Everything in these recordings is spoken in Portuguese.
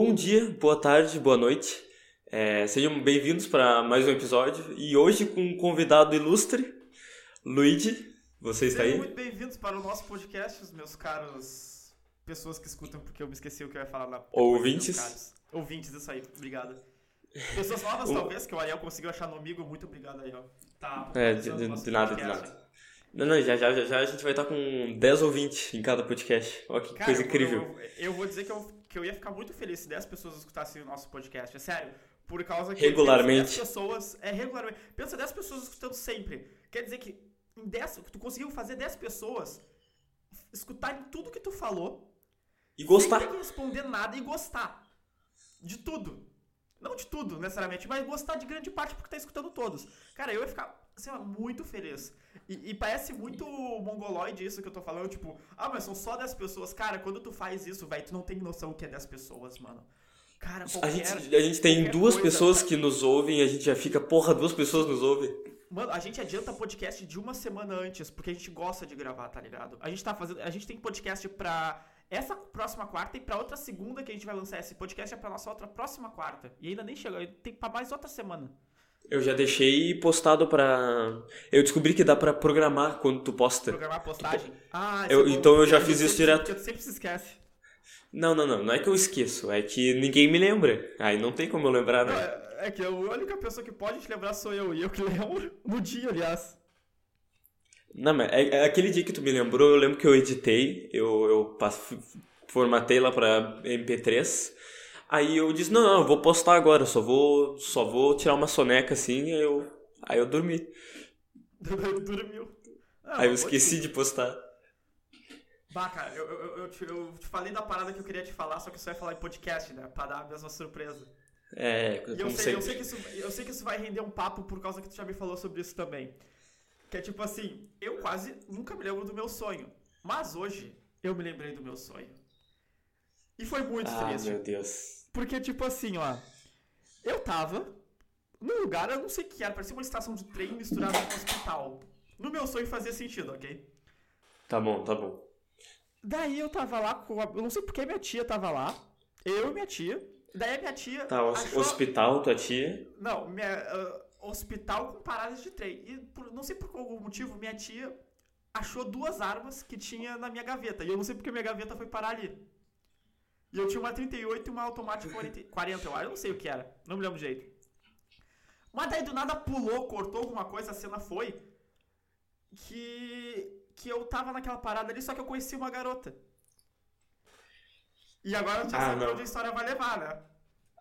bom dia, boa tarde, boa noite. É, sejam bem-vindos para mais um episódio e hoje com um convidado ilustre, Luigi. Você está Sejam aí? muito bem-vindos para o nosso podcast, os meus caros pessoas que escutam, porque eu me esqueci o que eu ia falar na Ouvintes. Ouvintes, isso aí, obrigado. Pessoas novas, O- talvez, que o Ariel conseguiu achar no amigo, muito obrigado, Ariel. Tá, É, de, atualizando de- nosso de nada, de nada. Não, não, já, já, já, já a gente vai estar com 10 ouvintes em cada podcast. Olha que Cara, coisa eu- incrível. Eu, eu vou dizer que eu, que eu ia ficar muito feliz se 10 pessoas escutassem o nosso podcast, é sério. Por causa que. Regularmente. pensa 10 pessoas. É, regularmente. Pensa 10 pessoas escutando sempre. Quer dizer que em 10, tu conseguiu fazer 10 pessoas escutarem tudo que tu falou E gostar. Sem responder nada e gostar. De tudo. Não de tudo, necessariamente, mas gostar de grande parte porque tá escutando todos. Cara, eu ia ficar, ó, muito feliz. E, e parece muito mongoloide isso que eu tô falando, tipo, ah, mas são só 10 pessoas. Cara, quando tu faz isso, velho, tu não tem noção o que é 10 pessoas, mano. Cara, A qualquer... gente, a gente tem duas coisa, pessoas que nos ouvem e a gente já fica, porra, duas pessoas nos ouvem. Mano, a gente adianta podcast de uma semana antes, porque a gente gosta de gravar, tá ligado? A gente tá fazendo. A gente tem podcast pra essa próxima quarta e pra outra segunda que a gente vai lançar. Esse podcast é pra nossa outra próxima quarta. E ainda nem chegou, tem pra mais outra semana. Eu já deixei postado pra. Eu descobri que dá pra programar quando tu posta. Programar postagem. Ah, Eu- isso é então eu já fiz sempre- isso direto. porque Tu sempre se esquece. Não, não, não. Não é que eu esqueço, é que ninguém me lembra. Aí não tem como eu lembrar, Não, né? é, é que a única pessoa que pode te lembrar sou eu. E eu que lembro no dia, aliás. Não, mas é, é aquele dia que tu me lembrou, eu lembro que eu editei, eu, eu pass- formatei lá pra MP3. Aí eu disse, não, não, eu vou postar agora, só vou, só vou tirar uma soneca assim, aí eu, aí eu dormi. Dormiu. Ah, Aí eu esqueci de postar. Bah, cara, eu, eu, eu, te, eu te falei da parada que eu queria te falar, só que você vai falar em podcast, né? Pra dar a mesma surpresa. É, E eu sei, eu, sei que isso, eu sei que isso vai render um papo por causa que tu já me falou sobre isso também. Que é tipo assim, eu quase nunca me lembro do meu sonho. Mas hoje eu me lembrei do meu sonho. E foi muito Ah, triste. meu Deus. Porque, tipo assim, ó. Eu tava num lugar, eu não sei o que era, parecia uma estação de trem misturada com um hospital. No meu sonho fazia sentido, ok? Tá bom, tá bom. Daí eu tava lá com. A, eu não sei porque minha tia tava lá. Eu e minha tia. Daí a minha tia. Tá, achou- hospital, tua tia. Não, minha, ah, hospital com paradas de trem. E por- não sei por qual motivo, minha tia achou duas armas que tinha na minha gaveta. E eu não sei porque minha gaveta foi parar ali. E eu tinha uma 38 e uma automática 40, 40 eu acho. Eu não sei o que era. Não me lembro direito. Mas daí do nada pulou, cortou alguma coisa, a cena foi. Que. Que eu tava naquela parada ali, só que eu conheci uma garota. E agora eu já Ah, sei pra não. onde a história vai levar, né?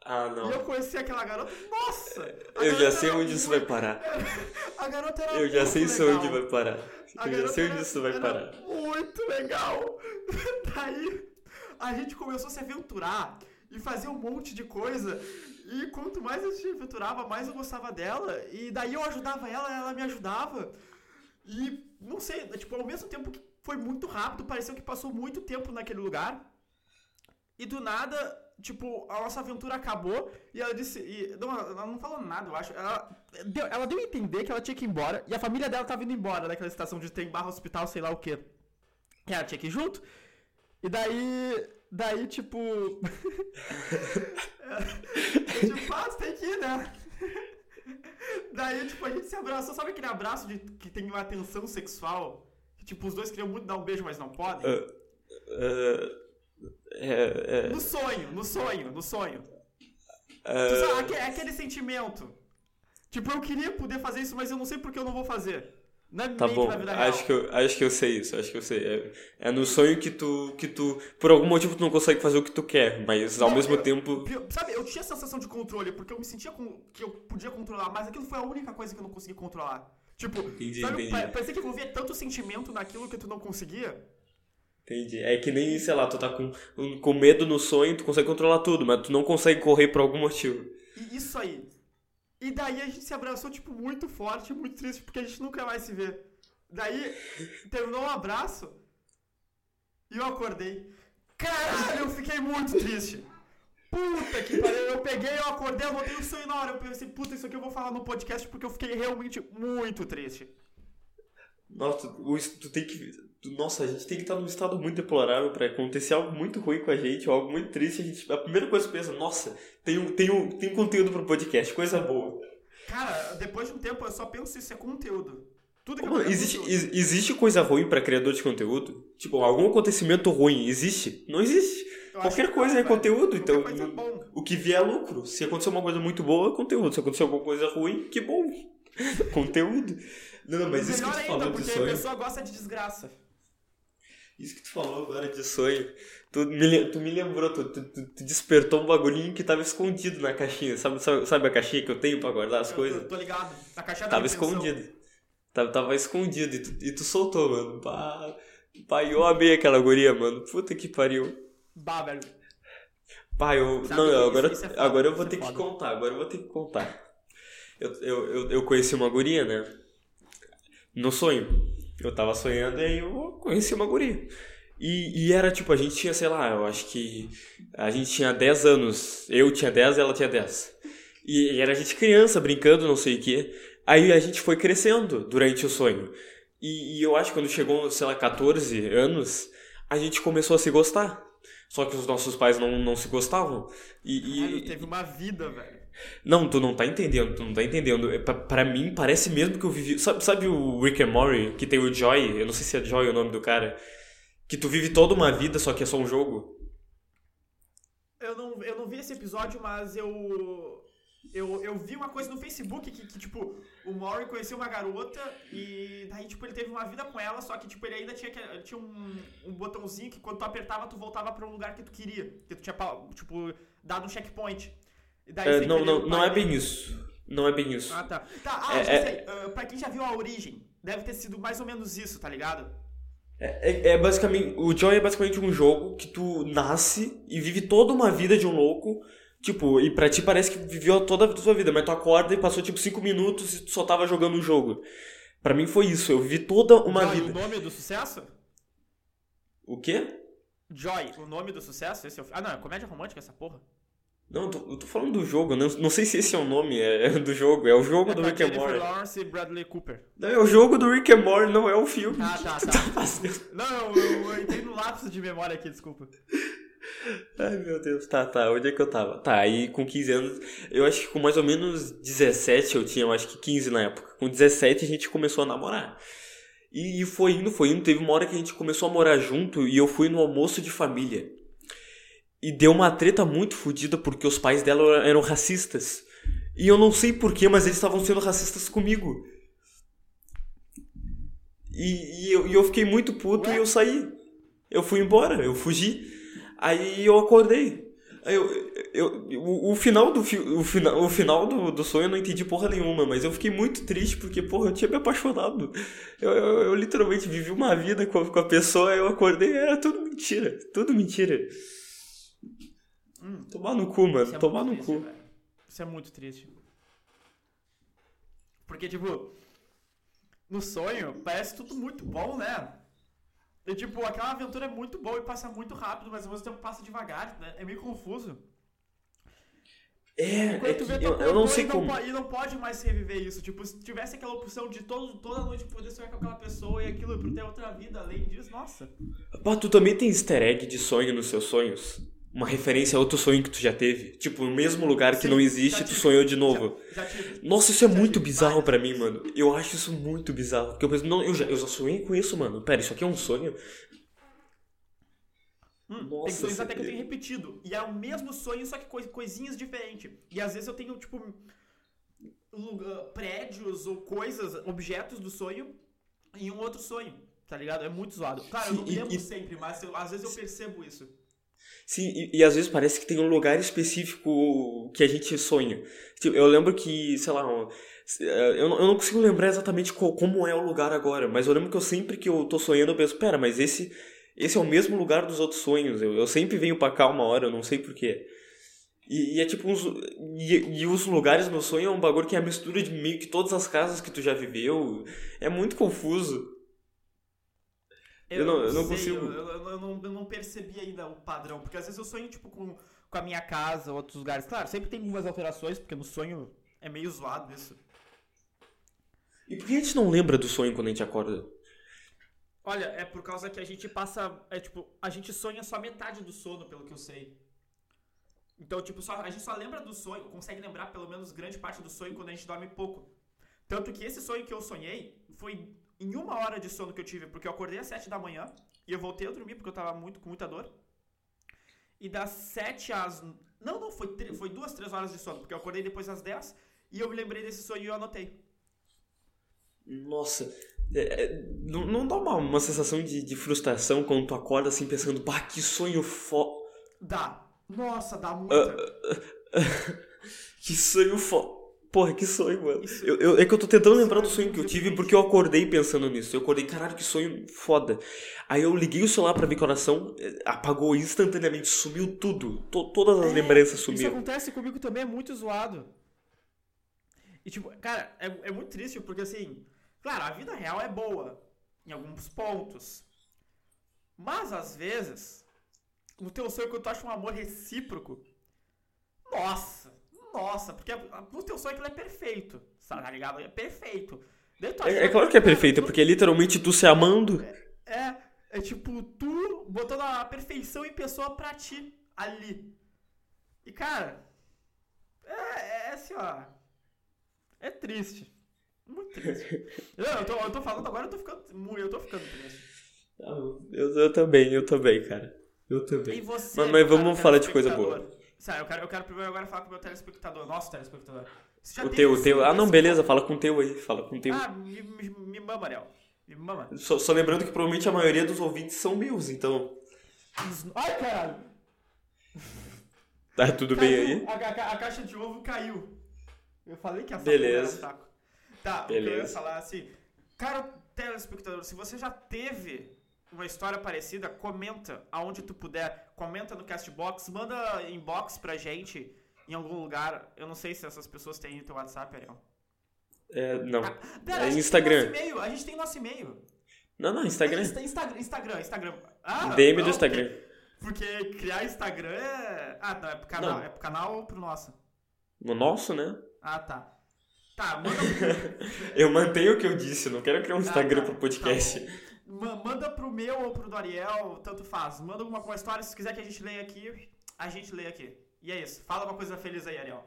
Ah, E eu não. conheci aquela garota, nossa! Eu já sei onde isso vai parar. A garota era Eu já sei legal. onde vai parar. A Eu já sei onde era- isso vai parar. Muito legal! Daí a gente começou a se aventurar e fazer um monte de coisa. E quanto mais a gente se aventurava, mais eu gostava dela. E daí eu ajudava ela, ela me ajudava. E não sei, tipo, ao mesmo tempo que foi muito rápido, pareceu que passou muito tempo naquele lugar. E do nada, tipo, a nossa aventura acabou e ela disse. E, não, ela não falou nada, eu acho. Ela deu, ela deu a entender que ela tinha que ir embora e a família dela tava indo embora daquela estação de trem barra hospital, sei lá o quê. Que ela tinha que ir junto. E daí. Daí, tipo. é, tipo, ah, tem que ir, né? Daí, tipo, a gente se abraçou. Sabe aquele abraço de, que tem uma tensão sexual? Que, tipo, os dois queriam muito dar um beijo, mas não podem? Ah, ah, é, é, No sonho, no sonho, no sonho. Tu sabe, é aquele sentimento. Tipo, eu queria poder fazer isso, mas eu não sei porque eu não vou fazer. Não é Tá bom, acho que, eu, acho que eu sei isso, acho que eu sei. É, é no sonho que tu, que tu, por algum motivo, tu não consegue fazer o que tu quer, mas ao mesmo eu- tempo. Sabe, eu tinha a sensação de controle, porque eu me sentia com, que eu podia controlar, mas aquilo foi a única coisa que eu não consegui controlar. Tipo, Entendi, sabe, entendi. pa- parecia que envolvia tanto sentimento naquilo que tu não conseguia. Entendi. É que nem, sei lá, tu tá com, com medo no sonho, tu consegue controlar tudo, mas tu não consegue correr por algum motivo. E isso aí. E daí a gente se abraçou, tipo, muito forte, muito triste, porque a gente nunca mais se vê. Daí, terminou o abraço e eu acordei. Caralho, eu fiquei muito triste. Puta que pariu, eu peguei, eu acordei, eu botei o sonho na hora. Eu pensei, puta, isso aqui eu vou falar no podcast porque eu fiquei realmente muito triste. Nossa, tu, tu tem que. Nossa, a gente tem que estar num estado muito deplorável pra acontecer algo muito ruim com a gente, ou algo muito triste. A, gente, a primeira coisa que pensa, nossa, tem um, tem, um, tem um conteúdo pro podcast, coisa boa. Cara, depois de um tempo eu só penso isso é conteúdo. Tudo que Mano, eu existe, ex- existe coisa ruim pra criador de conteúdo? Tipo, algum acontecimento ruim existe? Não existe. eu Qualquer que coisa é velho. conteúdo, Qualquer então. coisa é bom. O que vier é lucro. Se acontecer uma coisa muito boa, é conteúdo. Se acontecer alguma coisa ruim, que bom. conteúdo. Não, não, mas isso que tu ainda, falou porque a pessoa gosta de desgraça. Isso que tu falou agora de sonho. Tu me, tu me lembrou, tu, tu, tu- despertou um bagulhinho que tava escondido na caixinha. Sabe, sabe, sabe a caixinha que eu tenho pra guardar as Eu coisas? Tô, tô ligado. Na caixa da Tava escondido. Tava, tava escondido e tu, e tu soltou, mano. Pá, eu amei aquela guria, mano. Puta que pariu. Bah, velho. Eu. Sabe não, que agora, isso é foda, agora eu vou é ter que foda. contar. Agora eu vou ter que contar. Eu, eu, eu, eu conheci uma guria, né? No sonho. Eu tava sonhando e aí eu conheci uma guria. E, e era tipo, a gente tinha, sei lá, eu acho que. A gente tinha 10 anos. Eu tinha 10 ela tinha 10. E, e era a gente criança, brincando, não sei o quê. Aí a gente foi crescendo durante o sonho. E, e eu acho que quando chegou, sei lá, 14 anos, a gente começou a se gostar. Só que os nossos pais não, não se gostavam. E, Caralho, teve uma vida, velho. Não, tu não tá entendendo, tu não tá entendendo. É, Pra, mim, parece mesmo que eu vivi. Sabe, sabe o Rick and Morty, que tem o Joy? Eu não sei se é Joy o nome do cara. Que tu vive toda uma vida, só que é só um jogo. Eu não, eu não vi esse episódio, mas eu. Eu, eu vi uma coisa no Facebook que, que, tipo, o Maury conheceu uma garota e daí, tipo, ele teve uma vida com ela, só que, tipo, ele ainda tinha, que- tinha um, um botãozinho que quando tu apertava, tu voltava pra um lugar que tu queria. Que tu tinha, tipo, dado um checkpoint. É, sem não, não, o não é bem isso. Não é bem isso. Ah, tá. Tá, ah, É- já é-. Ah, pra quem já viu a origem, deve ter sido mais ou menos isso, tá ligado? É, é basicamente. O Joy é basicamente um jogo que tu nasce e vive toda uma vida de um louco. Tipo, e pra ti parece que viveu toda a tua vida, mas tu acorda e passou tipo 5 minutos e tu só tava jogando um jogo. Pra mim foi isso, eu vivi toda uma Joy, vida. o nome do sucesso? O quê? Joy, o nome do sucesso? Esse é o... Ah, não, é comédia romântica essa porra? Não, eu tô, eu tô falando do jogo, não, não sei se esse é o nome é, do jogo, é o jogo É do a Rick and Morty. Lawrence e Bradley Cooper. Não, é o jogo do Rick and Morty, não é o filme. Ah, tá, tá. tá? Não, eu, eu entrei no lapso de memória aqui, desculpa. Ai, meu Deus. Tá, tá, onde é que eu tava? Tá, aí com 15 anos, eu acho que com mais ou menos 17, eu tinha, eu acho que 15 na época. Com 17 a gente começou a namorar. E, e foi indo, foi indo. Teve uma hora que a gente começou a morar junto e eu fui no almoço de família. E deu uma treta muito fodida porque os pais dela eram racistas. E eu não sei porquê, mas eles estavam sendo racistas comigo. E, e, eu, e eu fiquei muito puto e eu saí. Eu fui embora, eu fugi. Aí eu acordei. Aí eu, eu, o, o final, do, fi- o final, o final do, do sonho eu não entendi porra nenhuma, mas eu fiquei muito triste porque, porra, eu tinha me apaixonado. Eu, eu, eu literalmente vivi uma vida com a, com a pessoa, eu acordei era tudo mentira. Tudo mentira. Hum, Tomar no cu, mano. é tomar no triste, cu. velho. Isso é muito triste. Porque, tipo, no sonho parece tudo muito bom, né? E, tipo, aquela aventura é muito boa e passa muito rápido, mas ao mesmo tempo passa devagar, né? É meio confuso. É, é tu que vê, eu, eu não sei e como. E não pode mais reviver isso. Tipo, se tivesse aquela opção de todo, toda noite poder sonhar com aquela pessoa e aquilo pra ter outra vida além disso, nossa. Pá, tu também tem easter egg de sonho nos seus sonhos? Uma referência a outro sonho que tu já teve? Tipo, no mesmo lugar que Sim, não existe, tu sonhou de novo. Já, já tive. Nossa, isso é muito bizarro pra mim, mano. Eu acho isso muito bizarro. Porque eu penso, não, eu já, eu já sonhei com isso, mano. Pera, isso aqui é um sonho? Hum, tem Nossa, sonhos até que eu tenho repetido. E é o mesmo sonho, só que coi- coisinhas diferentes. E às vezes eu tenho, tipo, lu- ah, prédios ou coisas, objetos do sonho em um outro sonho. Tá ligado? É muito zoado. Claro, eu não lembro sempre, mas eu- às vezes eu percebo isso. Sim, e, e às vezes parece que tem um lugar específico que a gente sonha. Tipo, eu lembro que, sei lá, um- eu, não- eu não consigo lembrar exatamente qual- como é o lugar agora, mas eu lembro que eu sempre que eu tô sonhando eu penso, pera, mas esse, esse é o mesmo lugar dos outros sonhos. Eu, eu sempre venho pra cá uma hora, eu não sei porquê. E, e é tipo uns. E, e os lugares no sonho é um bagulho que é a mistura de meio que todas as casas que tu já viveu. É muito confuso. Eu não- eu não sei, consigo. Eu, eu- eu não, eu não percebi ainda o padrão. Porque às vezes eu sonho, tipo, com, com a minha casa, outros lugares. Claro, sempre tem algumas alterações, porque no sonho é meio zoado isso. E por que a gente não lembra do sonho quando a gente acorda? Olha, é por causa que a gente passa. É tipo, a gente sonha só metade do sono, pelo que eu sei. Então, tipo, só, a gente só lembra do sonho, consegue lembrar pelo menos grande parte do sonho quando a gente dorme pouco. Tanto que esse sonho que eu sonhei foi em uma hora de sono que eu tive, porque eu acordei às 7 da manhã e eu voltei a dormir porque eu tava muito com muita dor. E das 7 às. Não, não, foi, foi duas, três horas de sono, porque eu acordei depois às 10 e eu me lembrei desse sonho e eu anotei. Nossa, é, é, não, não dá uma, uma sensação de, de frustração quando tu acorda assim pensando, pá, que sonho foda. Dá. Nossa, dá muita. Uh, uh, uh, que sonho foda. Porra, que sonho, mano. Eu, eu, é que eu tô tentando lembrar do sonho que eu tive porque eu acordei pensando nisso. Eu acordei, caralho, que sonho foda. Aí eu liguei o celular pra ver coração, eh, apagou instantaneamente, sumiu tudo. To, todas as é, lembranças sumiram. Isso acontece comigo também, é muito zoado. E tipo, cara, é, é muito triste porque assim, claro, a vida real é boa em alguns pontos. Mas às vezes, no teu sonho, quando tu acha um amor recíproco, nossa, nossa, porque no teu sonho aquilo é perfeito, tá ligado? É perfeito. É, é, claro que é perfeito, porque é literalmente tu se amando. É, é, é tipo tu botando a perfeição em pessoa pra ti, ali. E cara, é, é assim, ó. É triste. Muito triste. eu, eu, tô, eu tô falando agora, eu tô ficando. Eu tô ficando triste. Eu, eu também, eu também, cara. Eu também. Você, mas, mas vamos falar de coisa boa. Sério, eu quero, eu quero primeiro agora falar com o meu telespectador, nosso telespectador. o teu, o teu. Ah, não, beleza, fala com o teu aí, fala com o teu. Ah, me, me, me mama, Ariel. Me mama. Só, só, lembrando que provavelmente a maioria dos ouvintes são meus, então. Ai, caralho! Tá tudo caiu, bem aí? A, a, a, caixa de ovo caiu. Eu falei que a Beleza. era saco. Tá, Beleza. eu ia falar assim. Cara, telespectador, se você já teve uma história parecida, comenta aonde tu puder. Comenta no Castbox, manda inbox pra gente em algum lugar. Eu não sei se essas pessoas têm o teu WhatsApp, Ariel. É, não. Ah, pera, é Instagram. A gente tem nosso e-mail. Não, não, Instagram. Insta, Instagram, Instagram, Instagram. Ah, DM não, do Instagram. Porque, porque, criar Instagram é. Ah, não, é pro canal. Não. É pro canal ou pro nosso? No nosso, né? Ah, tá. Tá, manda. eu mantenho o que eu disse, não quero criar um Instagram ah, tá, pro podcast. Tá manda pro meu ou pro do Ariel, tanto faz. Manda alguma uma história, se quiser que a gente leia aqui, a gente lê aqui. E é isso. Fala uma coisa feliz aí, Ariel.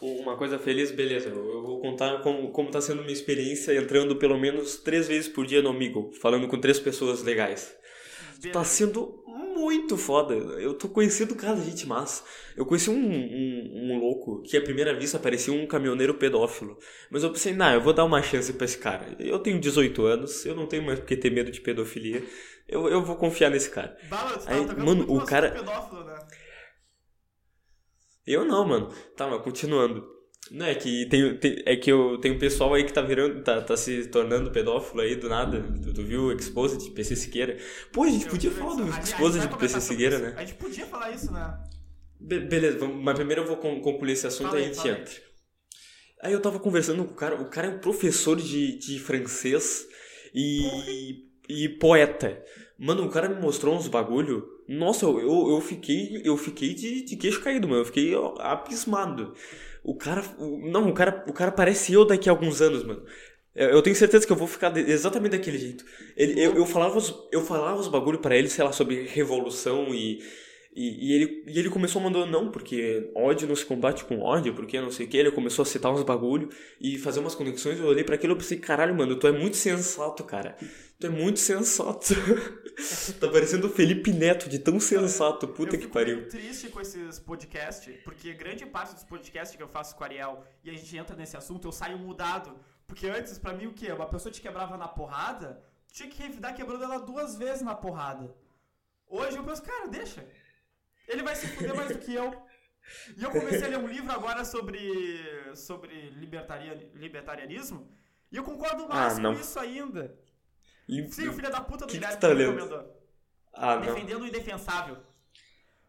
Uma coisa feliz, beleza. Eu vou contar como, como tá sendo minha experiência entrando pelo menos três vezes por dia no Amigo, falando com três pessoas legais. Tá beleza. Tá sendo muito foda. Eu tô conhecendo cada gente massa. Eu conheci um, um, um, louco que à primeira vista parecia um caminhoneiro pedófilo. Mas eu pensei, nah, eu vou dar uma chance pra esse cara. Eu tenho 18 anos, eu não tenho mais porque ter medo de pedofilia. Eu, eu vou confiar nesse cara. Bala, Aí, mano, o cara. Pedófilo, né? Eu não, mano. Tá, mas continuando. Não, é que tem, tem, é que eu tenho um pessoal aí que tá virando, tá, tá se tornando pedófilo aí do nada. Tu, tu viu o Exposed de PC Siqueira? Pô, a gente eu podia falar do Exposed de PC Siqueira, né? A gente podia falar isso, né? Be beleza, vamos, mas primeiro eu vou concluir esse assunto e aí a gente entra. Aí eu tava conversando com o cara, o cara é um professor de, de francês e, e poeta. Mano, o cara me mostrou uns bagulho. Nossa, eu, eu, eu fiquei, eu fiquei de, de queixo caído, mano. Eu fiquei abismado. O cara. Não, o cara, o cara parece eu daqui a alguns anos, mano. Eu tenho certeza que eu vou ficar exatamente daquele jeito. Ele, eu, eu falava os, eu falava os bagulho para ele, sei lá, sobre revolução e, e, e, ele, e ele começou mandando não, porque ódio não se combate com ódio, porque não sei o que. Ele começou a citar uns bagulho e fazer umas conexões. Eu olhei para aquilo e pensei, caralho, mano, tu é muito sensato, cara. Tu é muito sensato. tá parecendo o Felipe Neto de tão sensato. Puta eu que pariu. Eu triste com esses podcasts, porque grande parte dos podcasts que eu faço com o Ariel e a gente entra nesse assunto, eu saio mudado. Porque antes, para mim, o quê? Uma pessoa te quebrava na porrada, tinha que revidar quebrando ela duas vezes na porrada. Hoje eu penso, cara, deixa. Ele vai se fuder mais do que eu. E eu comecei a ler um livro agora sobre, sobre libertarianismo. E eu concordo mais ah, com isso ainda. E, Sim, o filho da puta do que Guilherme que tá lendo? Ah, Defendendo o indefensável.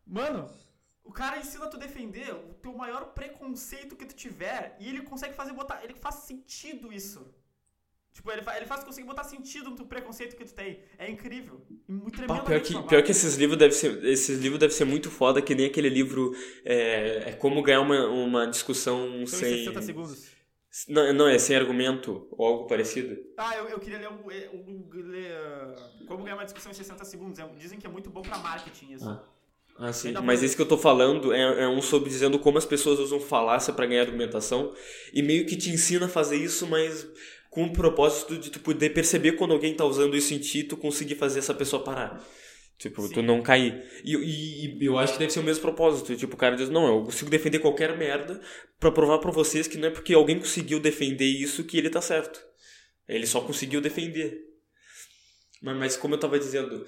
Mano, o cara ensina tu defender o teu maior preconceito que tu tiver e ele consegue fazer botar. Ele faz sentido isso. Tipo, ele faz, ele faz conseguir botar sentido no preconceito que tu tem. É incrível. Muito tremendo. pior, que, pior que esses livros devem ser. Esses livros devem ser muito foda, que nem aquele livro. É, é como ganhar uma, uma discussão sem. 60 segundos. Não, não, é sem argumento ou algo parecido. Ah, eu, eu queria ler um, é, um, ler, uh, Como ganhar uma discussão em 60 segundos. É dizem que é muito bom pra marketing isso. Ah. Ah, sim. Mas esse que eu tô falando é, é, um sobre dizendo como as pessoas usam falácia para ganhar argumentação e meio que te ensina a fazer isso, mas com o propósito de tu poder perceber quando alguém tá usando isso em ti, tu conseguir fazer essa pessoa parar. Tipo, Sim. tu não cair. E, e, e, eu acho que deve ser o mesmo propósito. Tipo, o cara diz, não, eu consigo defender qualquer merda para provar para vocês que não é porque alguém conseguiu defender isso que ele tá certo. Ele só conseguiu defender. Mas, mas como eu tava dizendo,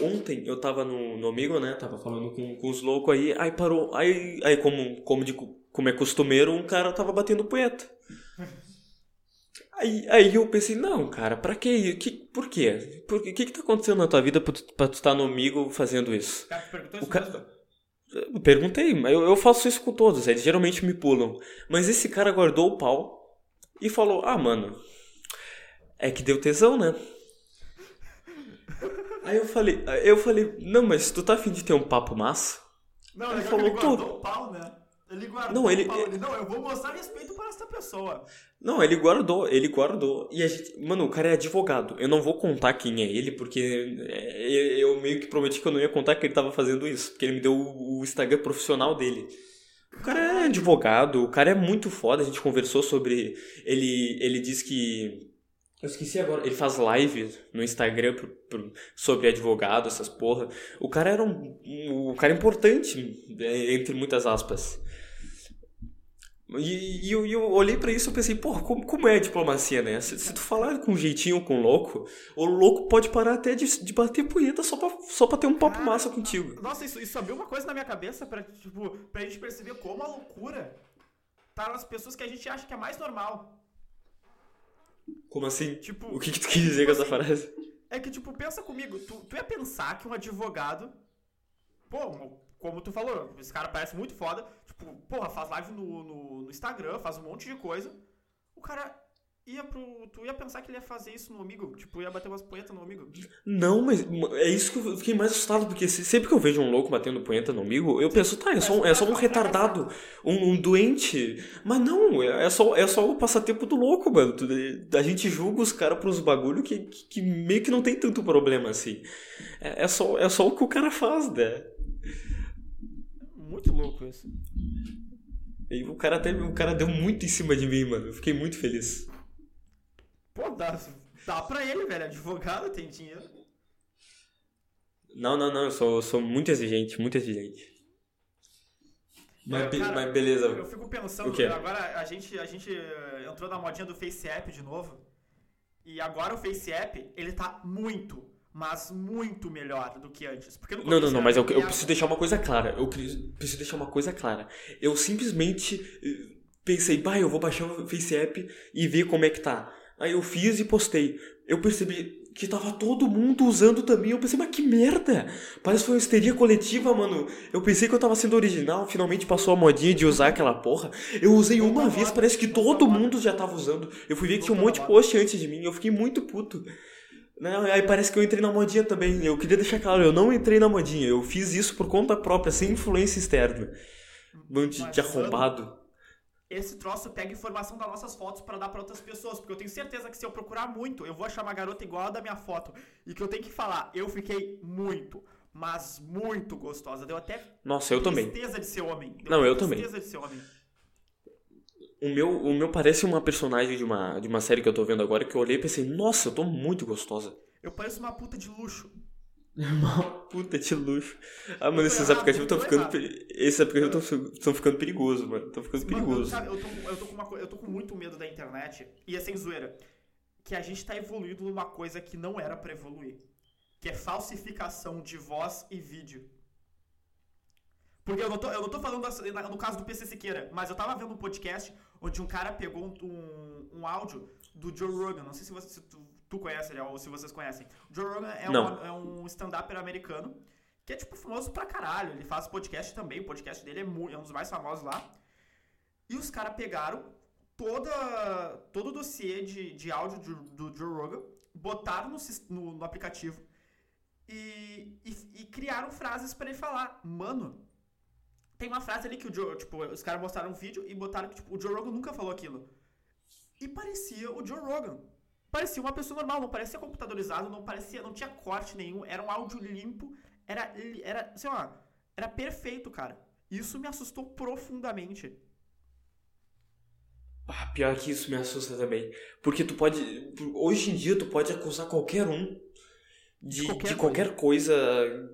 ontem eu tava no, no amigo, né? Tava falando com, com os loucos aí, aí parou. Aí, aí como, como, de, como é costumeiro, um cara tava batendo poeta. Aí, aí eu pensei, não, cara, pra quê? Que, por quê? Por, que que tá acontecendo na tua vida pra tu, pra tu estar no amigo fazendo isso? Cara, perguntou isso o cara... Eu perguntei, mas eu, eu faço isso com todos, eles geralmente me pulam. Mas esse cara guardou o pau e falou, ah, mano, é que deu tesão, né? Aí eu falei, eu falei, não, mas tu tá afim de ter um papo massa? Não, ele falou, guardou o pau, né? Ele guardou não, ele. Ele, não, eu vou mostrar respeito para essa pessoa. Não, ele guardou, ele guardou. E a gente. Mano, o cara é advogado. Eu não vou contar quem é ele, porque é, eu meio que prometi que eu não ia contar que ele tava fazendo isso. Porque ele me deu o Instagram profissional dele. O cara é advogado, o cara é muito foda. A gente conversou sobre. Ele, ele diz que. Eu esqueci agora. Ele faz live no Instagram pro, pro, sobre advogado, essas porra. O cara era um. um o cara é importante, é, entre muitas aspas. E, e eu, eu, olhei para isso e pensei, porra, como, como é a diplomacia, né? Se, se, tu falar com um jeitinho com o louco, o louco pode parar até de, de bater punheta só pra, só pra ter um papo Cara, massa contigo. Nossa, isso, isso abriu uma coisa na minha cabeça pra, tipo, pra gente perceber como a loucura tá nas pessoas que a gente acha que é mais normal. Como assim? Tipo, o que, que tu quis dizer tipo com essa assim, frase? É que, tipo, pensa comigo, tu, tu ia pensar que um advogado. Pô, como tu falou, esse cara parece muito foda. Tipo, porra, faz live no, no, no Instagram, faz um monte de coisa. O cara ia pro. Tu ia pensar que ele ia fazer isso no amigo? Tipo, ia bater umas punhetas no amigo? Não, mas é isso que eu fiquei mais assustado, porque sempre que eu vejo um louco batendo punheta no amigo, eu penso, tá, é só, é só um retardado, um, um doente. Mas não, é só, é só o passatempo do louco, mano. A gente julga os caras pros bagulho que, que, que, meio que não tem tanto problema assim. É, é, só, é só o que o cara faz, né? Muito louco isso. E o cara até o cara deu muito em cima de mim, mano. Eu fiquei muito feliz. Pô, dá, dá pra ele, velho. Advogado tem dinheiro. Não, não, não. Eu sou, sou muito exigente, muito exigente. Mas, cara, mas beleza. Eu fico pensando, agora a gente, a gente eh, entrou na modinha do Face App de novo. E agora o Face App, ele tá muito, mas muito melhor do que antes. Porque não, não, não, mas eu, eu preciso deixar uma coisa clara. Eu preciso deixar uma coisa clara. Eu simplesmente eh, pensei, bah, eu vou baixar o Face App e ver como é que tá. Aí eu fiz e postei. Eu percebi que tava todo mundo usando também. Eu pensei, mas que merda! Parece que foi uma histeria coletiva, mano. Eu pensei que eu tava sendo original, finalmente passou a modinha de usar aquela porra. Eu usei uma vez, parece que todo mundo já tava usando. Eu fui ver que tinha um monte de post antes de mim. Eu fiquei muito puto. Não, aí parece que eu entrei na modinha também. Eu queria deixar claro, eu não entrei na modinha. Eu fiz isso por conta própria, sem influência externa. Bando de, arrombado. Esse troço pega informação das nossas fotos para dar para outras pessoas. Porque eu tenho certeza que se eu procurar muito, eu vou achar uma garota igual a da minha foto. E que eu tenho que falar, eu fiquei muito, mas muito gostosa. Deu até Nossa, eu também. tristeza de ser homem. Deu não, eu também. Tristeza de ser homem. O meu, o meu parece uma personagem de uma, de uma série que eu tô vendo agora que eu olhei e pensei, nossa, eu tô muito gostosa. Eu pareço uma puta de luxo. uma puta de luxo. Ah, mano, esses aplicativos estão ficando. Esses aplicativos estão ficando perigosos, mano. Estão ficando perigosos. eu, tô, eu, tô com uma, eu tô com muito medo da internet. E é sem zoeira. Que a gente tá evoluindo numa coisa que não era para evoluir. Que é falsificação de voz e vídeo. Porque eu não tô, eu não tô falando no caso do PC Siqueira, mas eu tava vendo um podcast onde um cara pegou um, um, um áudio do Joe Rogan. Não sei se, você, se tu, tu conhece ou se vocês conhecem. O Joe Rogan é um, é um stand-upper americano que é, tipo, famoso pra caralho. Ele faz podcast também. O podcast dele é, muito, é um dos mais famosos lá. E os caras pegaram toda, todo o dossiê de, de áudio do, do Joe Rogan, botaram no, no, no aplicativo e, e, e criaram frases para ele falar. Mano, tem uma frase ali que o Joe, tipo, os caras mostraram um vídeo e botaram que tipo, o Joe Rogan nunca falou aquilo. e parecia o Joe Rogan. Parecia uma pessoa normal, não parecia computadorizado, não parecia, não tinha corte nenhum, era um áudio limpo, era, era, sei lá, era perfeito, cara. Isso me assustou profundamente. Ah, pior que isso me assusta também. Porque tu pode. Hoje em dia tu pode acusar qualquer um de, de qualquer, de qualquer coisa. coisa.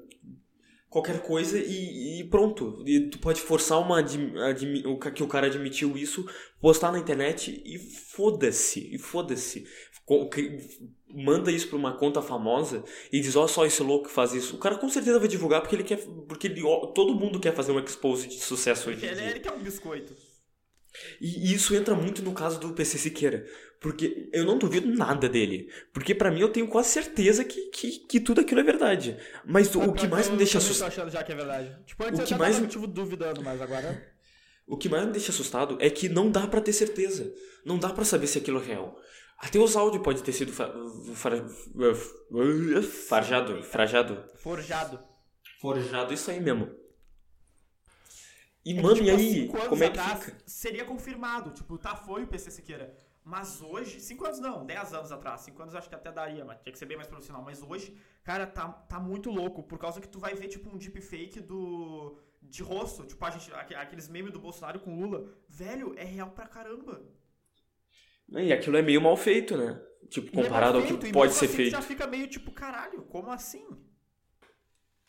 Qualquer coisa e, e, pronto. E tu pode forçar uma que o cara admitiu isso, postar na internet e foda-se. E foda-se. Manda isso pra uma conta famosa e diz, ó oh, só esse louco que faz isso. O cara com certeza vai divulgar porque ele quer. Porque ele, todo mundo quer fazer um expose de sucesso hoje. Ele, ele quer um biscoito. E isso entra muito no caso do PC Siqueira. Porque eu não duvido nada dele. Porque para mim eu tenho quase certeza que, que, que tudo aquilo é verdade. Mas o, o que mais me deixa assustado. achando já que é verdade. Tipo, antes o eu que mais motivo duvidando, mas agora. O que mais me deixa assustado é que não dá para ter certeza. Não dá para saber se aquilo é real. Até os áudios pode ter sido fa... farjado, frajado. Forjado. Forjado, isso aí mesmo. E, é mano, tipo, e aí, como é que fica? Seria confirmado, tipo, tá, foi o PC Siqueira. Mas hoje, 5 anos não, 10 anos atrás, 5 anos acho que até daria, mas tinha que ser bem mais profissional. Mas hoje, cara, tá, tá muito louco, por causa que tu vai ver, tipo, um deepfake do. de rosto, tipo, a gente, aqueles memes do Bolsonaro com Lula. Velho, é real pra caramba. E aquilo é meio mal feito, né? Tipo, é comparado é feito, ao que pode ser assim, feito. já fica meio tipo, caralho, como assim?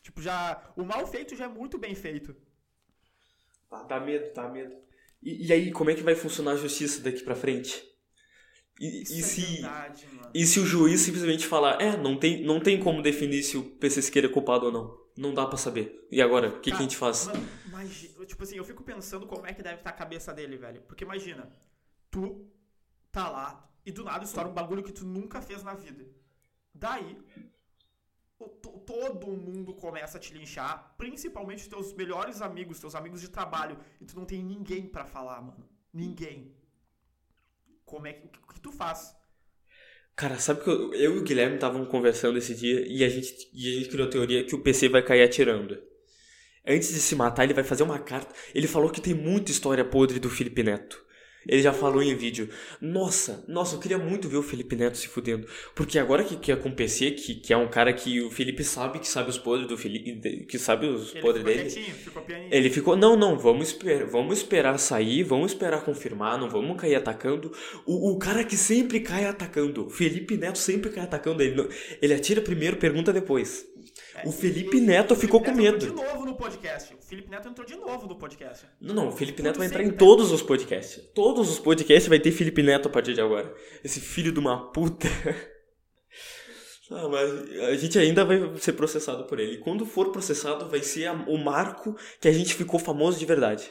Tipo, já. O mal feito já é muito bem feito. Tá, dá medo, dá medo. E, e, aí, como é que vai funcionar a justiça daqui pra frente? E, e é se, verdade, e se o juiz simplesmente falar, é, não tem, não tem como definir se o PC Siqueira é culpado ou não. Não dá para saber. E agora, o que, que, a gente faz? Mano, mas, tipo assim, eu fico pensando como é que deve estar a cabeça dele, velho. Porque imagina, tu tá lá e do nada estoura um bagulho que tu nunca fez na vida. Daí, todo mundo começa a te linchar, principalmente os teus melhores amigos, teus amigos de trabalho, e tu não tem ninguém para falar, mano. Ninguém. Como é que, o que tu faz? Cara, sabe que eu, eu e o Guilherme estavam conversando esse dia e a, gente, e a gente criou a teoria que o PC vai cair atirando. Antes de se matar, ele vai fazer uma carta. Ele falou que tem muita história podre do Felipe Neto. Ele já falou em vídeo. Nossa, nossa, eu queria muito ver o Felipe Neto se fudendo. Porque agora que, que é com o PC, que, que é um cara que o Felipe sabe que sabe os podres do Felipe. Que sabe os ele podres dele. ficou ele ficou, não, não, vamos esperar, vamos esperar sair, vamos esperar confirmar, não vamos cair atacando. O, o cara que sempre cai atacando. Felipe Neto sempre cai atacando. Ele, ele atira primeiro, pergunta depois. É, o Felipe Neto ficou Felipe com medo. Entrou de novo no podcast. Felipe Neto entrou de novo no podcast. Não, não, o Felipe Neto vai entrar em todos os podcasts. Todos os podcasts vai ter Felipe Neto a partir de agora. Esse filho de uma puta. Ah, mas a gente ainda vai ser processado por ele. E quando for processado, vai ser a, o marco que a gente ficou famoso de verdade.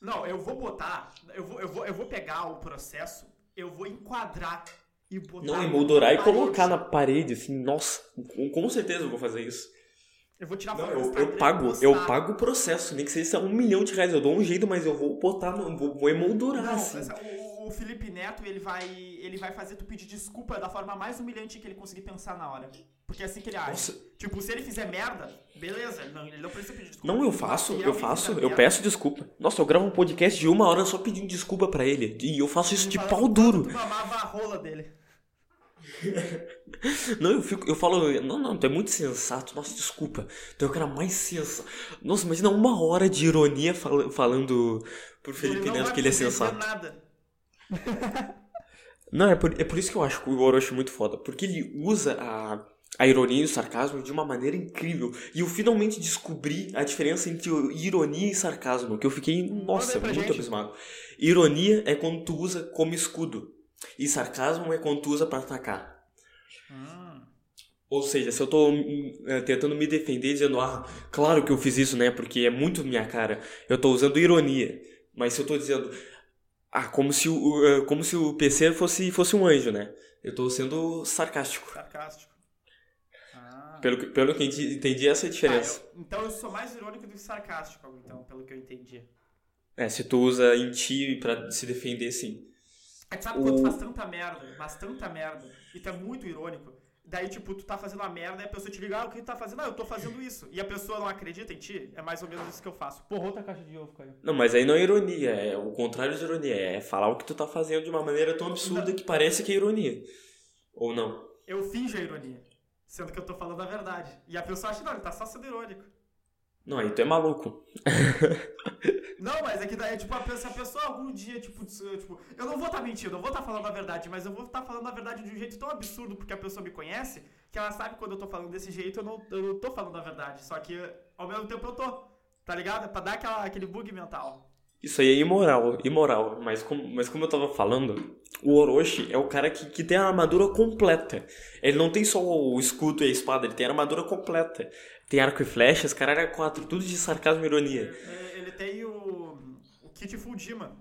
Não, eu vou botar. Eu vou, eu vou, eu vou pegar o processo, eu vou enquadrar e botar. Não, emoldurar e colocar na parede, assim, nossa, com, com certeza eu vou fazer isso. Eu vou tirar não, eu, eu pago, eu pago o processo, nem que seja um milhão de reais. Eu dou um jeito, mas eu vou botar, vou, vou emoldurar, não, assim. O, o, Felipe Neto, ele vai, ele vai fazer tu pedir desculpa da forma mais humilhante que ele conseguir pensar na hora. Porque é assim que ele age. Nossa. Tipo, se ele fizer merda, beleza, ele não, ele não precisa pedir desculpa. Não, eu faço, eu faço, eu merda, peço desculpa. Nossa, eu gravo um podcast de uma hora só pedindo desculpa para ele. E eu faço isso de pau duro. Tu mamava a rola dele. Não, eu, fico, eu falo, não, não, tu é muito sensato, nossa, desculpa. Tu é o cara mais sensato. Nossa, imagina uma hora de ironia fal falando pro Felipe Neto que ele é sensato. Nada. Não, é por, é por isso que eu acho o Orochi muito foda. Porque ele usa a, a ironia e o sarcasmo de uma maneira incrível. E eu finalmente descobri a diferença entre ironia e sarcasmo. Que eu fiquei, nossa, muito gente. abismado. Ironia é quando tu usa como escudo. E sarcasmo é quando tu usa pra atacar. Hum. Ou seja, se eu tô uh, tentando me defender dizendo, ah, claro que eu fiz isso, né? Porque é muito minha cara. Eu tô usando ironia. Mas se eu tô dizendo, ah, como se o, uh, como se o PC fosse, fosse um anjo, né? Eu tô sendo sarcástico. Sarcástico. Ah. Pelo, pelo que eu entendi, essa é a diferença. Ah, eu, então eu sou mais irônico do que sarcástico, então, pelo que eu entendi. É, se tu usa em ti pra se defender, sim. É sabe o... quando tu faz tanta merda, mas tanta merda, e tu é muito irônico, Daí, tipo, tu tá fazendo uma merda e a pessoa te liga, ah, o que tu tá fazendo? Ah, eu tô fazendo isso. E a pessoa não acredita em ti, é mais ou menos isso que eu faço. Porra, outra caixa de ovo caiu. Não, mas aí não é ironia, é o contrário de ironia, é falar o que tu tá fazendo de uma maneira tão absurda que parece que é ironia. Ou não? Eu finjo a ironia, sendo que eu tô falando a verdade. E a pessoa acha, não, ele tá só sendo irônico. Não, aí tu é maluco. Não, mas é que daí, tipo, se a pessoa algum dia, tipo, tipo, eu não vou estar mentindo, eu vou estar falando a verdade, mas eu vou estar falando a verdade de um jeito tão absurdo porque a pessoa me conhece, que ela sabe quando eu tô falando desse jeito, eu não, eu não tô falando a verdade. Só que ao mesmo tempo eu tô, tá ligado? Pra dar aquela, aquele bug mental. Isso aí é imoral, imoral. Mas como, mas como eu tava falando, o Orochi é o cara que, que tem a armadura completa. Ele não tem só o escudo e a espada, ele tem a armadura completa. Tem arco e flechas, caralho, é quatro, tudo de sarcasmo e ironia. Ele, ele tem o, o kit Fujima.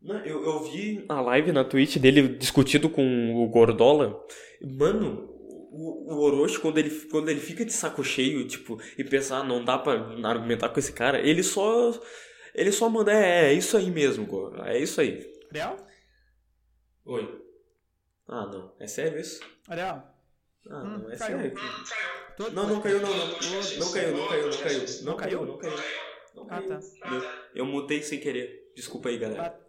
Não, eu, eu vi a live na Twitch dele discutido com o Gordola. Mano, o, o Orochi, quando ele, quando ele fica de saco cheio, tipo, e pensar, ah, não dá pra argumentar com esse cara, ele só. Ele só manda, é, é isso aí mesmo, Goro. É isso aí. Ariel? Oi. Ah, não. É sério isso? Ariel? Ah, Hum, não, é caiu. Tô- Não, não caiu, não, não. Não caiu, não caiu, não caiu. Não Não caiu? não caiu. Não Ah, caiu. tá. Eu, eu mutei sem querer. Desculpa aí, galera. Ah,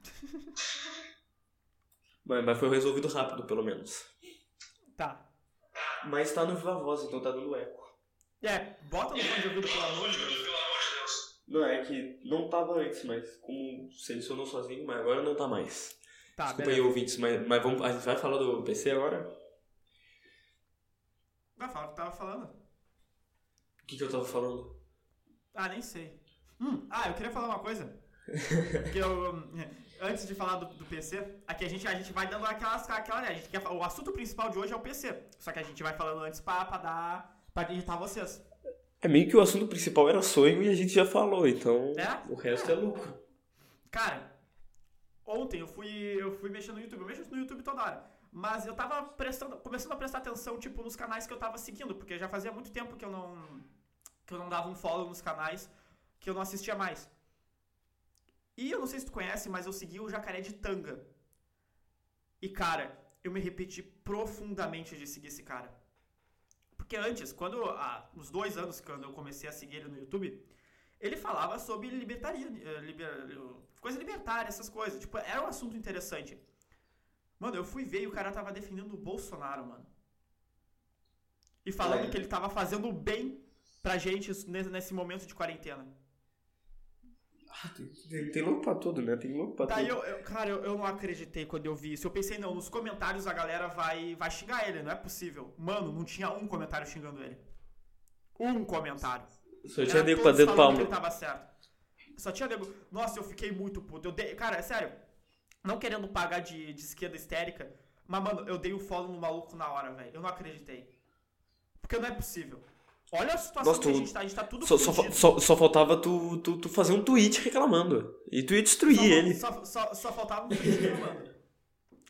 Mas, mas foi resolvido rápido, pelo menos. Tá. Mas tá no Viva Voz, então tá dando eco. É, bota no fone de ouvido, pelo amor de Deus. Não, é que não tava antes, mas como selecionou sozinho, mas agora não tá mais. Tá, Desculpa aí, beleza. ouvintes, mas, mas vamos, a gente vai falar do PC agora? Vai falar o que tava falando. O que, que eu tava falando? Ah, nem sei. Hum, ah, eu queria falar uma coisa. que eu, hum, antes de falar do, do PC, aqui a gente, a gente vai dando aquelas, aquela, né, a gente quer, o assunto principal de hoje é o PC. Só que a gente vai falando antes pra, pra dar, pra digitar vocês. É meio que o assunto principal era sonho e a gente já falou, então É? o resto é lucro. Cara, ontem eu fui, eu fui mexendo no YouTube, eu mexo no YouTube toda hora. Mas eu tava prestando, começando a prestar atenção, tipo, nos canais que eu tava seguindo, porque já fazia muito tempo que eu não, que eu não dava um follow nos canais, que eu não assistia mais. E eu não sei se tu conhece, mas eu segui o Jacaré de Tanga. E, cara, eu me repeti profundamente de seguir esse cara. Porque antes, quando, há uns dois anos, quando eu comecei a seguir ele no YouTube, ele falava sobre libertaria, eh, liber- coisa libertária, essas coisas. Tipo, era um assunto interessante. Mano, eu fui ver e o cara tava defendendo o Bolsonaro, mano. E falando É. que ele tava fazendo bem pra gente nesse, momento de quarentena. Ah, tem, tem, louco pra tudo, né? Tem louco pra Daí tudo. eu, eu- cara, eu, eu não acreditei quando eu vi isso. Eu pensei, não, nos comentários a galera vai, vai xingar ele, não é possível. Mano, não tinha um comentário xingando ele. Um comentário. Só tinha nego falando palmo. que ele tava certo. Só tinha nego. Nossa, eu fiquei muito puto. Eu dei... Cara, é sério. Não querendo pagar de, de esquerda histérica. Mas, mano, eu dei o follow no maluco na hora, velho. Eu não acreditei. Porque não é possível. Olha a situação Nossa, que a tu- gente tá. A gente tá tudo Só, só, só, só faltava tu, tu, tu fazer um tweet reclamando. E tu ia destruir Só- ele. Só, só, só faltava um tweet.